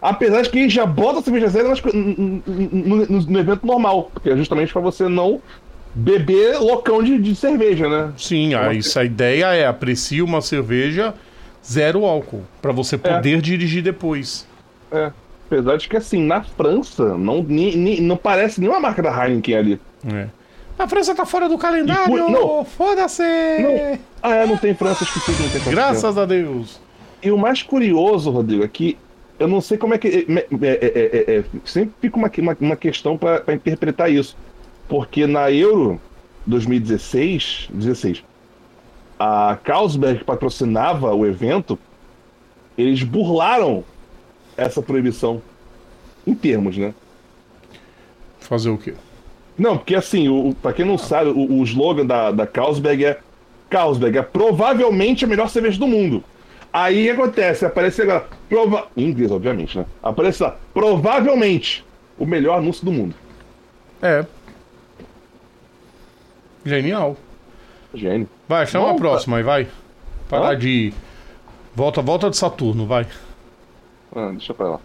Apesar de que já botam a cerveja zero nas no, no- no- evento normal, porque é justamente pra você não beber loucão de, de cerveja, né? Sim, a, isso, a ideia é aprecie uma cerveja zero álcool, pra você poder dirigir depois. É. Apesar de que, assim, na França, não, ni- ni- não parece nenhuma marca da Heineken ali. É. A França tá fora do calendário! Por-. Foda-se! Ah, é, não tem França, esqueci que não tem França. Graças a Deus! E o mais curioso, Rodrigo, é que eu não sei como é que. é, é, é, é, é, sempre fica uma, uma, uma questão para interpretar isso. Porque na Euro 2016, 16, a Carlsberg patrocinava o evento, eles burlaram essa proibição. Em termos, né? Fazer o quê? Não, porque assim, o, o- pra quem não sabe, o, o slogan da, da Carlsberg é Carlsberg é provavelmente a melhor cerveja do mundo. Aí acontece? Aparece agora, prova... em inglês, obviamente, né? Aparece lá, provavelmente o melhor anúncio do mundo. É. Genial. Gênio. Vai, chama a Volta. próxima aí, vai. Parar Hã? de. Volta, volta de Saturno, vai. Ah, deixa pra lá.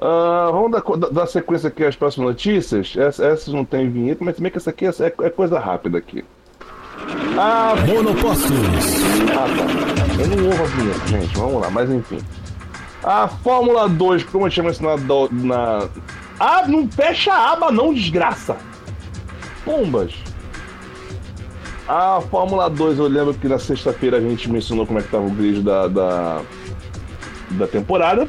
Ah, vamos dar, dar- sequência aqui às próximas notícias. Essa- essas não tem vinheta, mas também que essa aqui é, é coisa rápida aqui. Ah, Monopostos. Ah, tá. Eu não ouvo a vinheta, gente. Vamos lá, mas enfim. A Fórmula 2, como eu tinha mencionado do- na. Ah, não fecha a aba, não, desgraça! Pombas! A Fórmula 2, eu lembro que na sexta-feira a gente mencionou como é que tava o grid da, da, da temporada.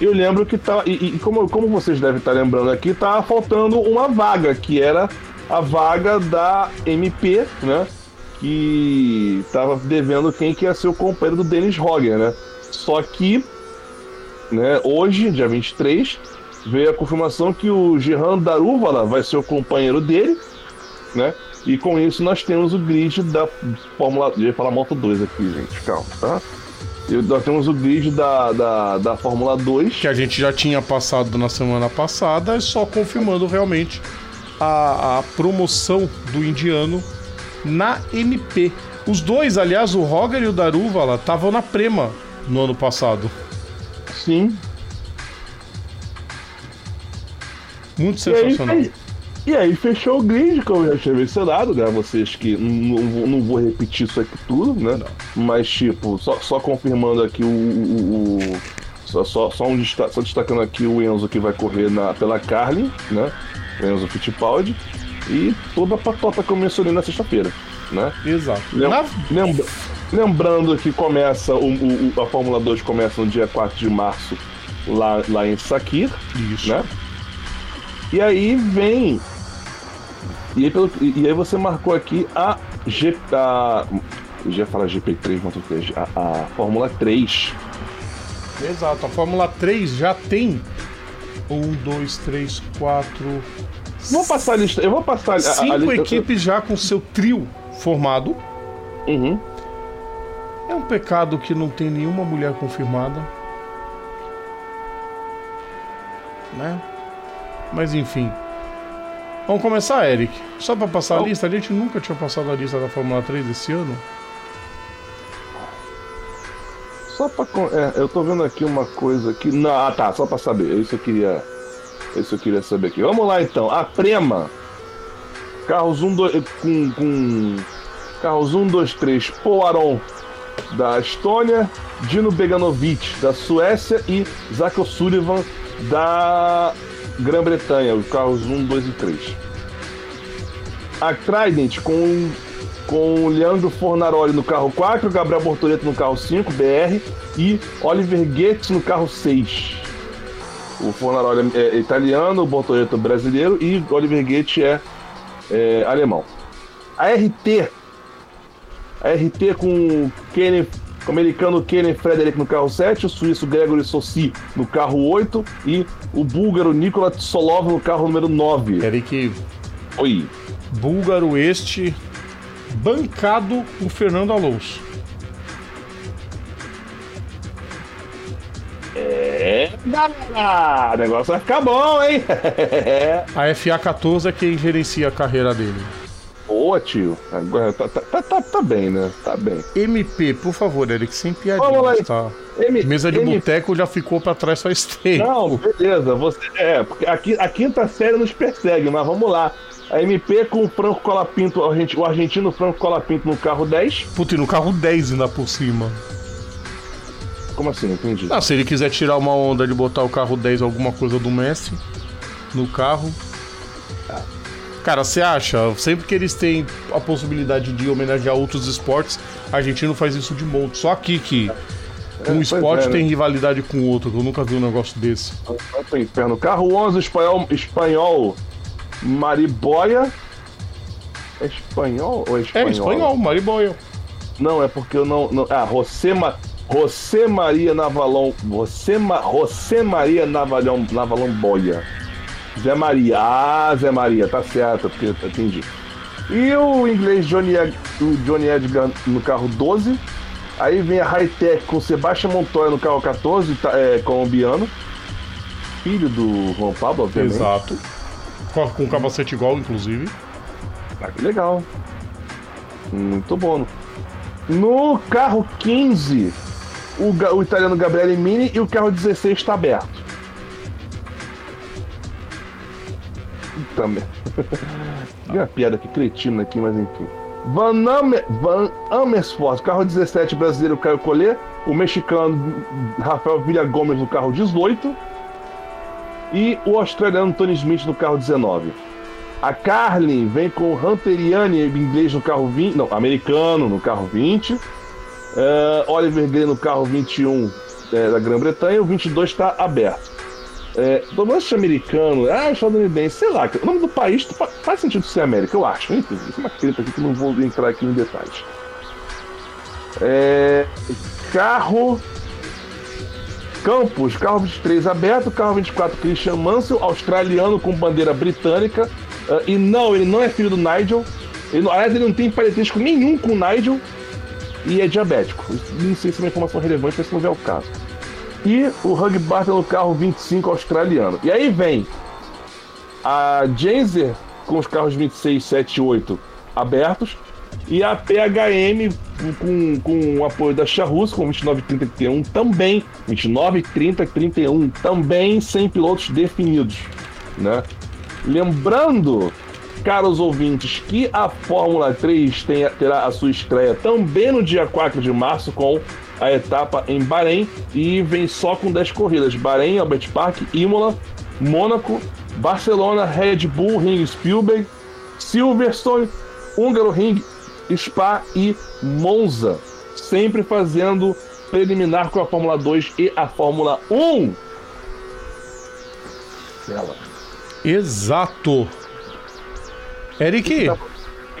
Eu lembro que tá. E, e como, como vocês devem estar lembrando aqui, tá faltando uma vaga, que era a vaga da MP, né? Que tava devendo quem que ia ser o companheiro do Dennis Hogger, né? Só que, né, hoje, dia 23, veio a confirmação que o Gerran Darúvala vai ser o companheiro dele, né? E com isso nós temos o grid da Fórmula. Eu ia falar Moto 2 aqui, gente, calma, tá? E nós temos o grid da, da, da Fórmula 2. Que a gente já tinha passado na semana passada, só confirmando realmente a, a promoção do indiano na MP. Os dois, aliás, o Roger e o Daruvala, estavam na Prema no ano passado. Sim. Muito E aí, sensacional. E aí fechou o grid, como eu já tinha mencionado, né? Vocês que não, não- não vou repetir isso aqui tudo, né? Mas tipo, só, só confirmando aqui o. o- o- só, só, só, um só destacando aqui o Enzo que vai correr na, pela Carlin, né? O Enzo Fittipaldi. E toda a patota que eu mencionei na sexta-feira, né? Exato. Lem- Na- lembra- lembrando que começa o, o- a Fórmula 2 começa no dia 4 de março lá, lá em Sakir, Isso. né? E aí vem. E aí, pelo- e- aí você marcou aqui a G. A, já ia falar GP3, mas a, a Fórmula 3. Exato. A Fórmula 3 já tem um, dois, três, quatro, Vou passar a lista. Eu vou passar a, a, a cinco lista. equipes já com seu trio formado. Uhum. É um pecado que não tem nenhuma mulher confirmada. Né? Mas enfim. Vamos começar, Eric. Só pra passar a lista, a gente nunca tinha passado a lista da Fórmula 3 esse ano. Só pra. con- É, eu tô vendo aqui uma coisa aqui. Não, ah tá, só pra saber. Isso eu queria. Isso eu queria saber aqui. Vamos lá então. A Prema. Carros 1, 2. Com. com carros 1, 2, 3. Poaron da Estônia. Dino Beganovic da Suécia. E Zaco Sullivan da Grã-Bretanha. Os carros 1, 2 e 3. A Trident com com o Leandro Fornaroli no carro 4, Gabriel Bortoleto no carro 5, BR, e Oliver Goetz no carro 6. O Fornaroli é italiano, o Bortoleto é brasileiro e o Oliver Goetz é, é alemão. A RT, a RT com com o americano Kenny Frederick no carro 7, o suíço Gregory Sossi no carro 8 e o búlgaro Nikola Tsolov no carro número 9. Eric, Oi. búlgaro este, bancado por Fernando Alonso. É, galera, o negócio vai ficar bom, hein? A FA14 é quem gerencia a carreira dele. Boa, tio. Agora tá, tá, tá, tá- tá bem, né? Tá bem. MP, por favor, Eric, sem piadinhas, Vamos lá, tá? M- Mesa de M- boteco já ficou pra trás faz tempo. Não, beleza. Você, é, porque aqui, a quinta série nos persegue, mas vamos lá. A MP com o Franco Colapinto, o argentino Franco Colapinto no carro 10. Puta, e no carro 10 ainda por cima. Como assim? Não Entendi. Ah, se ele quiser tirar uma onda de botar o carro 10 alguma coisa do Messi no carro. Cara, você acha? Sempre que eles têm a possibilidade de homenagear outros esportes, a argentino faz isso de monte. Só aqui que um pois esporte é, né? tem rivalidade com o outro, eu nunca vi um negócio desse. Vai pro inferno. Carro 11, espanhol, espanhol Mariboia. É espanhol ou é É, espanhol? espanhol, Mariboia. Não, é porque eu não. não ah, José, Ma, José Maria Navalon. José, Ma, José Maria Navalon, Navalon Boia. Zé Maria. Ah, Zé Maria, tá certo, entendi. E o inglês Johnny, o Johnny Edgar no carro 12. Aí vem a Hightech com Sebastião Montoya no carro 14, tá, é, colombiano. Filho do Juan Pablo, obviamente. Exato. Com, com capacete igual, inclusive. Ah, que legal. Muito bom. No carro 15, o, o italiano Gabriele Mini e o carro 16 está aberto. Também. Tem uma piada aqui cretina aqui, mas enfim. Van, Amer, Van Amersfoort, carro 17 brasileiro Caio Collet, o mexicano Rafael Villa Gomes no carro 18 e o australiano Tony Smith no carro 19. A Carlin vem com o Hunteriani inglês no carro 20, não, americano no carro 20. É, Oliver Gray no carro 21 é, da Grã-Bretanha, o 22 está aberto. É, americano, ah, estadunidense, sei lá, o nome do país fa- faz sentido ser América, eu acho. Enfim, isso é uma treta aqui que não vou entrar aqui em detalhes. É, carro Campos, carro 23 aberto, carro 24 Christian Mansell, australiano com bandeira britânica. Ah, e não, ele não é filho do Nigel. Ele, aliás, ele não tem parentesco nenhum com o Nigel e é diabético. Não sei se é uma informação relevante, mas não é o caso. E o Hug Barton no carro 25 australiano. E aí vem a Genzer com os carros 26, 7 e 8 abertos. E a PHM com, com o apoio da Charrus com 29, 30 e 31 também. 29, 30 e 31 também sem pilotos definidos. Né? Lembrando, caros ouvintes, que a Fórmula 3 tem, terá a sua estreia também no dia 4 de março com a etapa em Bahrein e vem só com 10 corridas: Bahrein, Albert Park, Imola, Mônaco, Barcelona, Red Bull, Ring Spielberg, Silverstone, Húngaro Ring, Spa e Monza. Sempre fazendo preliminar com a Fórmula 2 e a Fórmula 1. Ela. Exato. Eric, O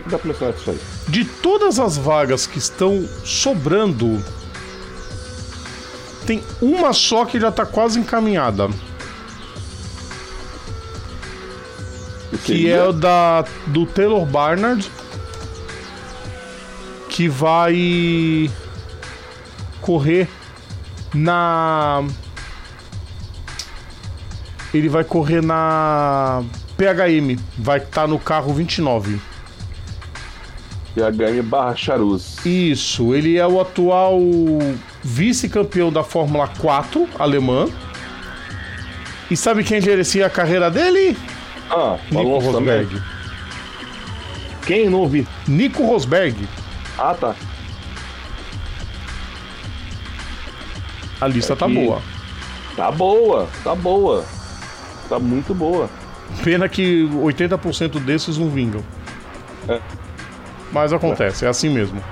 que, dá pra mencionar disso aí? de todas as vagas que estão sobrando, tem uma só que já tá quase encaminhada. Que é o da do Taylor Barnard, que vai correr na ele vai correr na PHM, vai estar no carro 29. PHM barra Charuz. Isso, ele é o atual vice-campeão da Fórmula 4 alemã. E sabe quem gerencia a carreira dele? Ah, Nico Alonso também. Rosberg. Quem não ouvi? Nico Rosberg. Ah, tá. A lista tá Aqui. boa. Tá boa, tá boa. Tá muito boa. Pena que 80% desses não vingam. É. Mas acontece, é assim mesmo.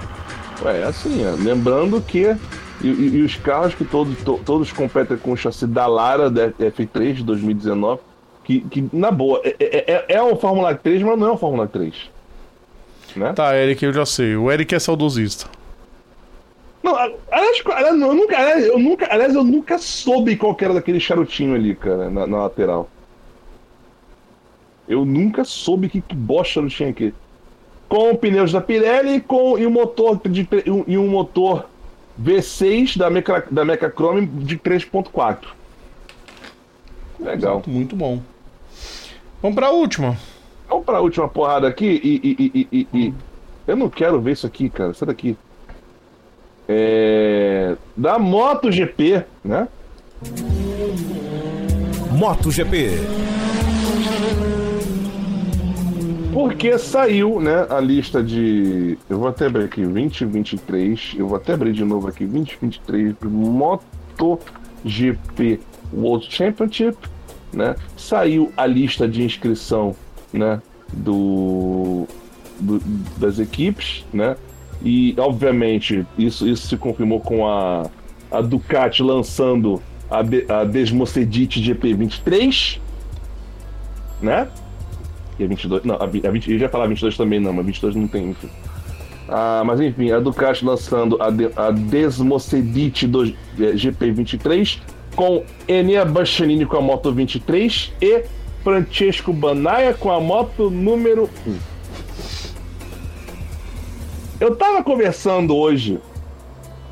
Ué, é assim, é. lembrando que. E, e- e os carros que todos, to- todos competem com o chassi da Lara da F3 de 2019, que, que na boa, é, é, é, é o Fórmula 3, mas não é o Fórmula 3. Né? Tá, Eric, eu já sei. O Eric é saudosista. Não, aliás, eu nunca, aliás, eu nunca, aliás, eu nunca soube qual que era daquele charutinho ali, cara, na, na lateral. Eu nunca soube que, que bosta charutinho aqui. Com pneus da Pirelli e com e um motor de e um, e um motor V6 da Mecha, da Mecha Chrome de 3.4. Legal. Exato, muito bom. Vamos pra última. Vamos pra última porrada aqui e, e- e- e- e- e- Eu não quero ver isso aqui, cara. Sai daqui. É... Da MotoGP, né? MotoGP. Porque saiu, né, a lista de. Eu vou até abrir aqui 2023. Eu vou até abrir de novo aqui 2023 do MotoGP World Championship, né? Saiu a lista de inscrição, né, do, do- das equipes, né? E obviamente isso, isso se confirmou com a, a Ducati lançando a, a Desmocedite GP23, né? E a 22. Não, a, vi- a 20, eu já falar 22 também, não, mas 22 não tem, enfim. Ah, mas enfim, a Ducati lançando a, de, a Desmocedite do, eh, GP23 com Enea Bastianini com a moto 23 e Francesco Banaya com a moto número 1. Eu tava conversando hoje.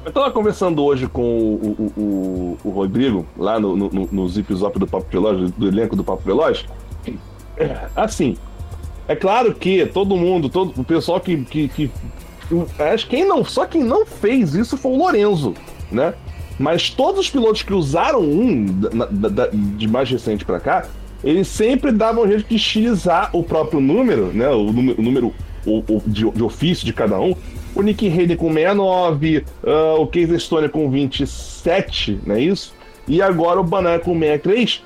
Eu tava conversando hoje com o, o, o, o Rodrigo, lá no, no, no, no Zip Zop do Papo Veloz, do elenco do Papo Veloz. Assim, é claro que todo mundo, todo o pessoal que, que, que acho que quem não, só quem não fez isso foi o Lorenzo, né? Mas todos os pilotos que usaram um da- da- de mais recente pra cá, eles sempre davam um jeito de estilizar o próprio número, né? O número, o número o- o de, de ofício de cada um. O Nick Hayden com 69, ah, o Casey Stone com 27, não é isso? E agora o Banana com 63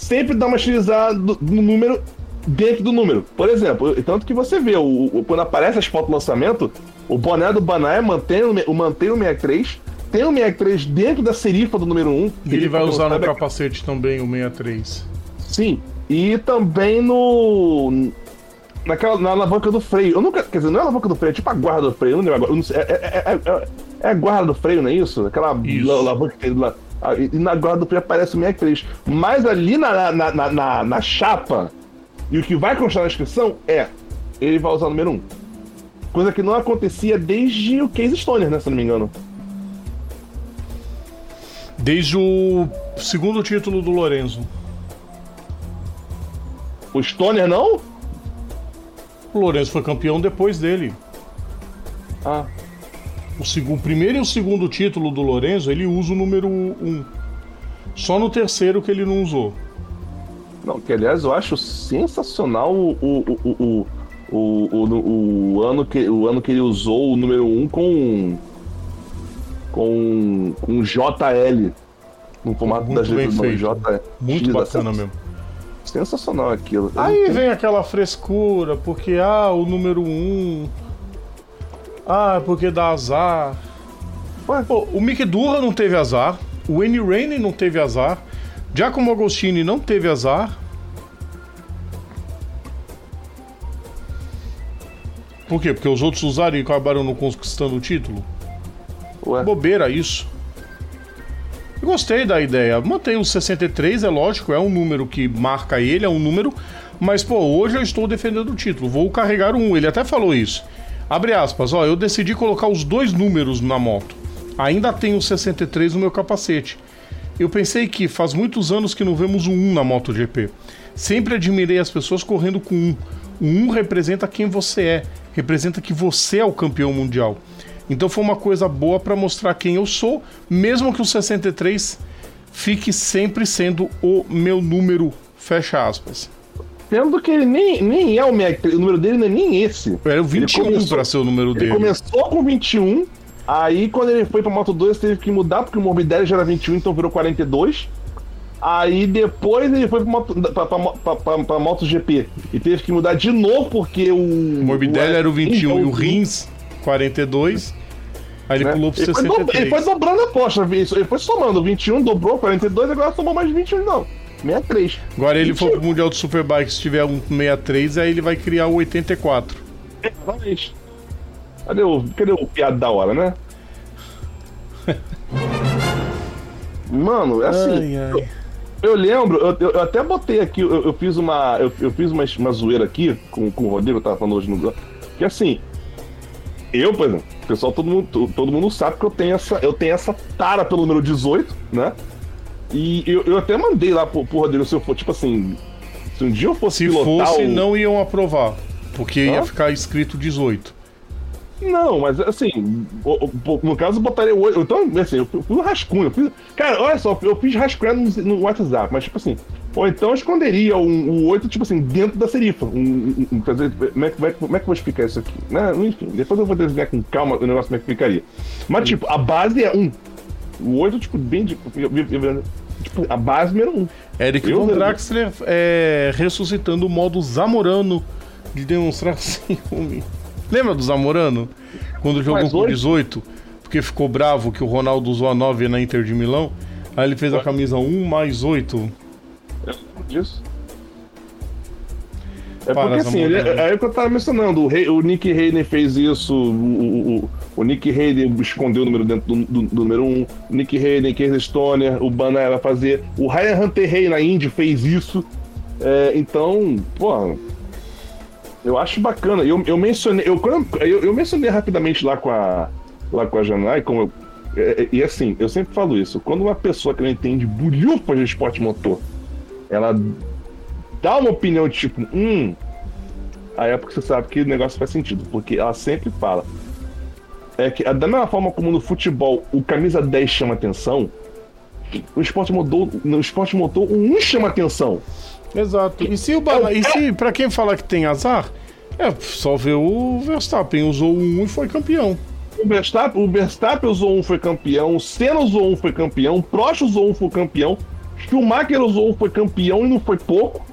sempre dá uma estilizada no número dentro do número. Por exemplo, tanto que você vê, o, o- quando aparece as fotos do lançamento, o boné do Banana mantém, o mantém o 63, tem o 63 dentro da serifa do número 1. E ele vai usar no capacete também o 63. Sim. E também no. Naquela, na alavanca do freio. Eu nunca. Quer dizer, não é a alavanca do freio, é tipo a guarda do freio. Eu não lembro agora. é, é- é- é- é a guarda do freio, não é isso? Aquela Isso. la- alavanca que tem lá. Ah, E na guarda do freio aparece o 63. Mas ali na, na, na, na, na chapa, e o que vai constar na inscrição é: ele vai usar o número 1. Coisa que não acontecia desde o Case Stoner, né? Se não me engano. Desde o segundo título do Lorenzo. O Stoner não? O Lorenzo foi campeão depois dele. Ah, O, seg- o primeiro e o segundo título do Lorenzo, ele usa o número 1. Só no terceiro que ele não usou. Não, que aliás eu acho sensacional o, o, o, o, o, ano, que, o ano que ele usou o número 1 com. com. com JL. No formato Muito feito. JL. Muito bacana mesmo. Sensacional aquilo. Aí vem aquela frescura, porque ah, o número 1. Um, ah, porque dá azar. Ué? Pô, o Mick Durra não teve azar. O Annie Rainey não teve azar. Giacomo Agostini não teve azar. Por quê? Porque os outros usaram e acabaram não conquistando o título? Ué, Bobeira isso. Eu Gostei da ideia. Mantém o 63, é lógico, é um número que marca ele, é um número. Mas, pô, hoje eu estou defendendo o título. Vou carregar um. Ele até falou isso. Abre aspas, ó, eu decidi colocar os dois números na moto. Ainda tenho o 63 no meu capacete. Eu pensei que faz muitos anos que não vemos um 1 na MotoGP. Sempre admirei as pessoas correndo com um. O 1 representa quem você é, representa que você é o campeão mundial. Então foi uma coisa boa para mostrar quem eu sou, mesmo que o 63 fique sempre sendo o meu número, fecha aspas. Sendo que ele nem, nem é o 63, o número dele não é nem esse. Era o 21 começou- para ser o número Ele dele. começou com 21, aí quando ele foi pra Moto 2 teve que mudar, porque o Morbidelli já era 21, então virou 42. Aí depois ele foi pra, moto, pra, pra, pra, pra, pra MotoGP e teve que mudar de novo, porque o. O Morbidelli era o 21 e o Rins. Rins 42. Aí ele né? pulou pro ele, foi do- 63. ele foi dobrando a aposta, ele foi somando 21, dobrou 42, agora somou mais 21, não. 63. Agora ele for 21. pro Mundial de Superbike, se tiver um 63, aí ele vai criar o 84. Exatamente. Cadê o, cadê o piada da hora, né? Mano, é assim. Ai, ai. Eu lembro, eu, eu- eu até botei aqui, eu, fiz uma. Eu, fiz uma, uma zoeira aqui com, com o Rodrigo, eu tava falando hoje no. Que assim, eu, por exemplo, o pessoal, todo mundo, to- todo mundo sabe que eu tenho essa, eu tenho essa tara pelo número 18, né? E eu, eu até mandei lá pro, pro Rodrigo, se eu for, tipo assim, se um dia eu fosse Se pilotar fosse, o... não iam aprovar. Porque ia ficar escrito 18. Não, mas assim, no caso eu botaria o 8. Então, assim, eu fui um rascunho. Eu fiz, cara, olha só, eu fiz rascunho no, WhatsApp, mas tipo assim, ou então eu esconderia um- o 8, tipo assim, dentro da serifa. Um, um- um- como, é, que- como, é, que- eu vou explicar isso aqui? Né? Enfim, depois eu vou desenhar com calma o negócio como é que ficaria. Mas, tipo, a base é 1. O 8, tipo, bem. de- eu- eu- eu- Tipo, a base número 1. Eric Eu Von lembro. Draxler é, ressuscitando o modo Zamorano de demonstrar ciúme. Lembra do Zamorano? Quando jogou com hoje- 18? Porque ficou bravo que o Ronaldo usou a 9 na Inter de Milão. Aí ele fez a camisa 1 mais 8. disso. É Para, porque assim, ele, Zamorano. é o que eu tava mencionando, o, o Nick Hayden fez isso, o, o, o- Nick Hayden escondeu o número dentro do, do- do número 1, um, o Nick Hayden, Casey Stoner, o Banner vai fazer, o Ryan Hunter Rey na Indy fez isso, É, então, pô, eu acho bacana, eu, eu mencionei, eu, eu, eu mencionei rapidamente lá com a, lá com a Janai, como eu, é, é, e assim, eu sempre falo isso, quando uma pessoa que não entende bulhufas de esporte motor, ela dá uma opinião de tipo, hum, aí é porque você sabe que o negócio faz sentido, porque ela sempre fala. É que da mesma forma como no futebol o camisa 10 chama atenção, o esporte motor, no esporte motor, o 1 chama atenção. Exato. E se o Bana... E se, pra quem falar que tem azar, é só ver o Verstappen. Usou o 1 e foi campeão. O Verstappen, o Verstappen usou um, foi campeão. O Senna usou um, foi campeão. O Prost usou um, foi campeão. Schumacher usou um, foi campeão e não foi pouco.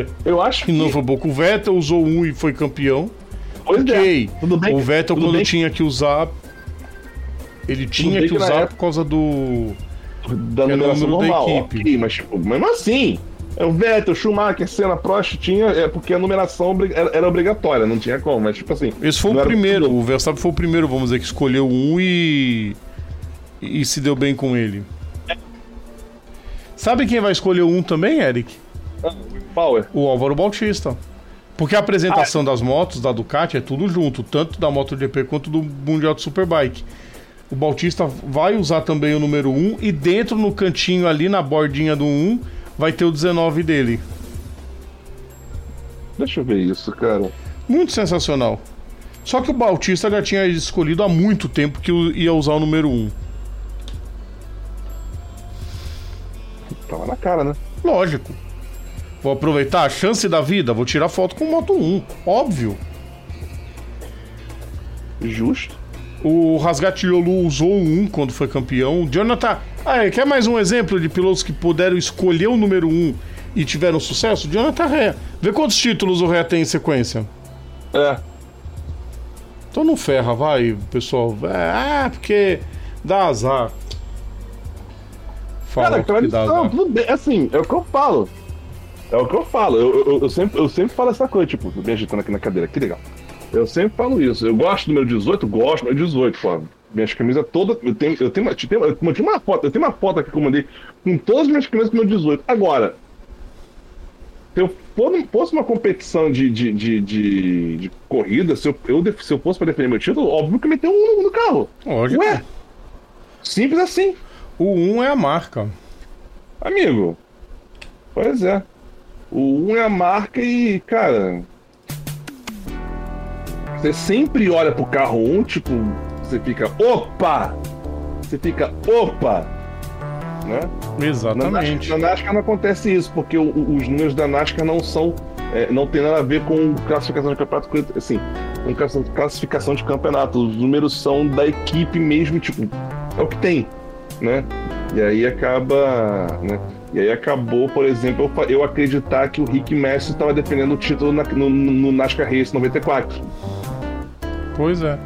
É. Eu acho que. não foi pouco. O Vettel usou um e foi campeão. Pois é. Ok. Tudo bem o Vettel, quando bem tinha que usar. Ele tinha que que usar época- por causa do. da é numeração número da normal. equipe. ok, mas tipo, mesmo assim, é o Vettel, Schumacher, Senna, Prost tinha, é porque a numeração era, obrigatória, não tinha como, mas tipo assim. Esse foi o primeiro. tudo- O Verstappen foi o primeiro, vamos dizer, que escolheu um e. E se deu bem com ele. Sabe quem vai escolher um também, Eric? Power. O Álvaro Bautista. Porque a apresentação das motos da Ducati é tudo junto, tanto da MotoGP quanto do Mundial de Superbike. O Bautista vai usar também o número 1 e dentro no cantinho ali na bordinha do 1 vai ter o 19 dele. Deixa eu ver isso, cara. Muito sensacional. Só que o Bautista já tinha escolhido há muito tempo que ia usar o número 1. Tava na cara, né? Lógico. Vou aproveitar a chance da vida, vou tirar foto com Moto 1. Óbvio. Justo. O Rasgatiolo usou um quando foi campeão. Jonathan. Ah, quer mais um exemplo de pilotos que puderam escolher o número um e tiveram sucesso? Jonathan Ré. Vê quantos títulos o Ré tem em sequência. É. Então não ferra, vai, pessoal. Ah, porque dá azar. Fala Cara, que dá azar. tudo bem. Assim, é o que eu falo. É o que eu falo. Eu, eu, eu, sempre, eu sempre falo essa coisa, tipo, me agitando aqui na cadeira, que legal. Eu sempre falo isso. Eu gosto do meu 18, gosto do meu 18, pô. Minhas camisas todas. Eu tenho, eu tenho, eu tenho, eu tenho uma foto, eu tenho uma foto aqui que eu mandei com todas as minhas camisas com o meu 18. Agora, se eu fosse uma competição de, de, de, de, de corrida, se eu, eu, se eu fosse para defender meu título, óbvio que meter um no carro. Lógico. Ué, simples assim. O 1 é a marca. Amigo, pois é. O 1 é a marca e, cara, você sempre olha pro carro 1, tipo, você fica, opa! Você fica, opa! Né? Exatamente. Na NASCAR, na NASCAR não acontece isso, porque o, os números da NASCAR não são. É, não tem nada a ver com classificação de campeonato, assim, com classificação de campeonato. Os números são da equipe mesmo, tipo, é o que tem, né? E aí acaba, né? E aí acabou, por exemplo, eu, eu acreditar que o Rick Messi estava defendendo o título na, no, no NASCAR Race 94. Pois é.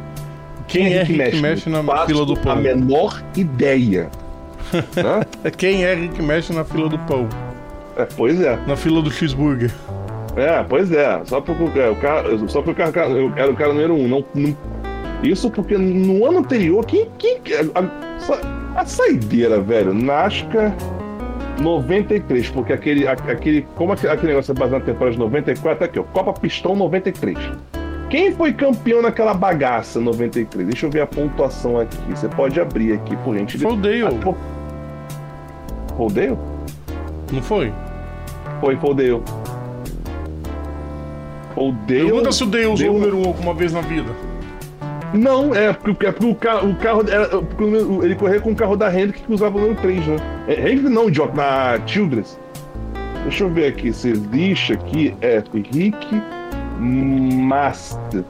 Quem, Quem é Rick, Rick Mesh, na fila do pão? A menor ideia. Quem é Rick Mesh na fila do pão? É, pois é. Na fila do cheeseburger. É, pois é. Só porque é, o cara, só porque o cara, eu era o cara número um. Não, não, isso porque no ano anterior, quem. quem a, a, a saideira, velho, Nasca 93, porque aquele, aquele. Como aquele negócio é baseado na temporada de 94, tá aqui, ó. Copa Pistão 93. Quem foi campeão naquela bagaça 93? Deixa eu ver a pontuação aqui. Você pode abrir aqui, por gente. Foi o Dale. Ah, foi o Dale? Não foi? Foi, foi o Dale. O Dale. Pergunta se o Dale usou o número 1 um alguma vez na vida. Não, é porque, é porque o carro, o carro era, ele corria com o carro da Hendrick que usava o número 3, né? É, Hendrick não, idiota, na Childress. Deixa eu ver aqui se existe aqui. É Rick Master.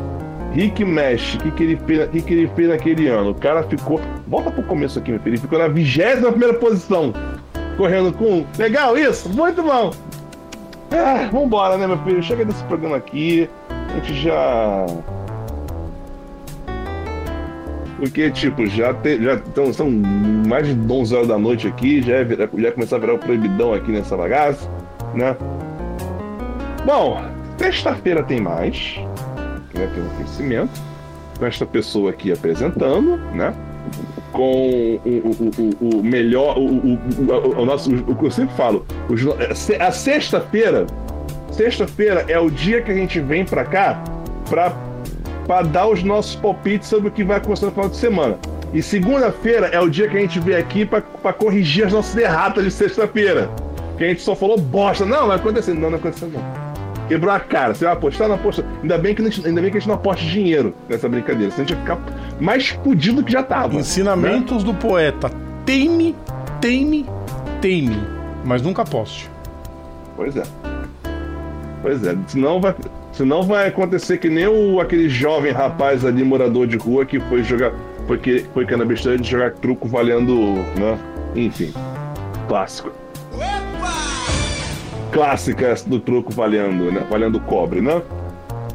Rick Mesh, o que, que, ele fez, que, que ele fez naquele ano? O cara ficou. Volta pro começo aqui, meu filho. Ele ficou na 21 primeira posição. Correndo com. Legal isso? Muito bom! Ah, vambora, né, meu filho? Chega desse programa aqui. A gente já. Porque, tipo, já, te, já tão, são mais de 11 horas da noite aqui, já, é, já começar a virar o proibidão aqui nessa bagaça, né? Bom, Sexta-feira tem mais, né? Tem um oferecimento com esta pessoa aqui apresentando, né? Com o, o, o, o melhor, o, nosso, o que eu sempre falo, a sexta-feira, sexta-feira é o dia que a gente vem para cá para para dar os nossos palpites sobre o que vai acontecer no final de semana. E segunda-feira é o dia que a gente vem aqui para corrigir as nossas erratas de sexta-feira. Que a gente só falou bosta. Não, vai acontecer. Não, não vai acontecer não. Quebrou a cara. Você vai apostar? Não aposta. Ainda bem que, ainda bem que a gente não aposta dinheiro nessa brincadeira. Senão a gente ia ficar mais fudido do que já tava. Ensinamentos né? do poeta. Teme, teme, teme. Mas nunca aposte. Pois é. Pois é. Senão vai, senão vai acontecer que nem o, aquele jovem rapaz ali, morador de rua, que foi jogar. Foi, que, foi que na besteira de jogar truco valendo. Né? Enfim. Clássico clássica do truco valendo, né? Valendo cobre, né?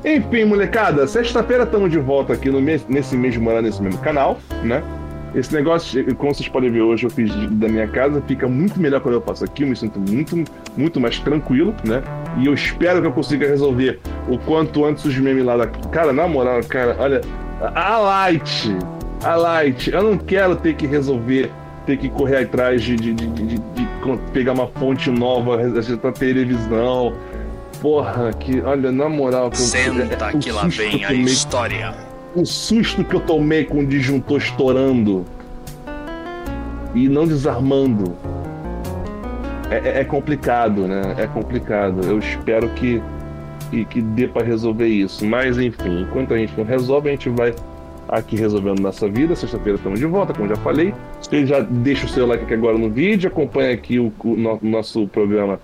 Enfim, molecada, sexta-feira estamos de volta aqui no nesse mesmo ano, nesse mesmo canal, né? Esse negócio, como vocês podem ver hoje, eu fiz da minha casa, fica muito melhor quando eu passo aqui, eu me sinto muito, muito mais tranquilo, né? E eu espero que eu consiga resolver o quanto antes os memes lá da. Cara, na moral, cara, olha, a Light, a Light, eu não quero ter que resolver ter que correr atrás de, de, de, de, de pegar uma fonte nova, acertar televisão. Porra, que. Olha, na moral. Que Senta eu, é, que lá vem a história. O susto que eu tomei com o disjuntor estourando e não desarmando. É, é, é complicado, né? É complicado. Eu espero que, que, que dê para resolver isso. Mas enfim, enquanto a gente não resolve, a gente vai aqui resolvendo nossa vida. Sexta-feira estamos de volta, como já falei. Você já deixa o seu like aqui agora no vídeo, acompanha aqui o, o, o nosso programa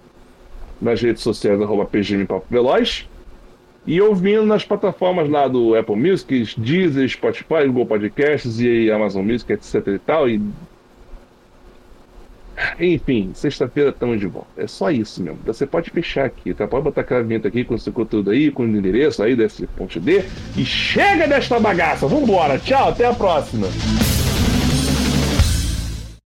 nas redes sociais, arroba PGM Papo Veloz. E ouvindo nas plataformas lá do Apple Music, Deezer, Spotify, Google Podcasts e Amazon Music, etc e tal. E... Enfim, sexta-feira estamos de volta. É só isso mesmo. Você pode fechar aqui, tá? Pode botar aquela vinheta aqui com o seu conteúdo aí, com o endereço aí desse ponto D. E chega desta bagaça! Vambora! Tchau, até a próxima!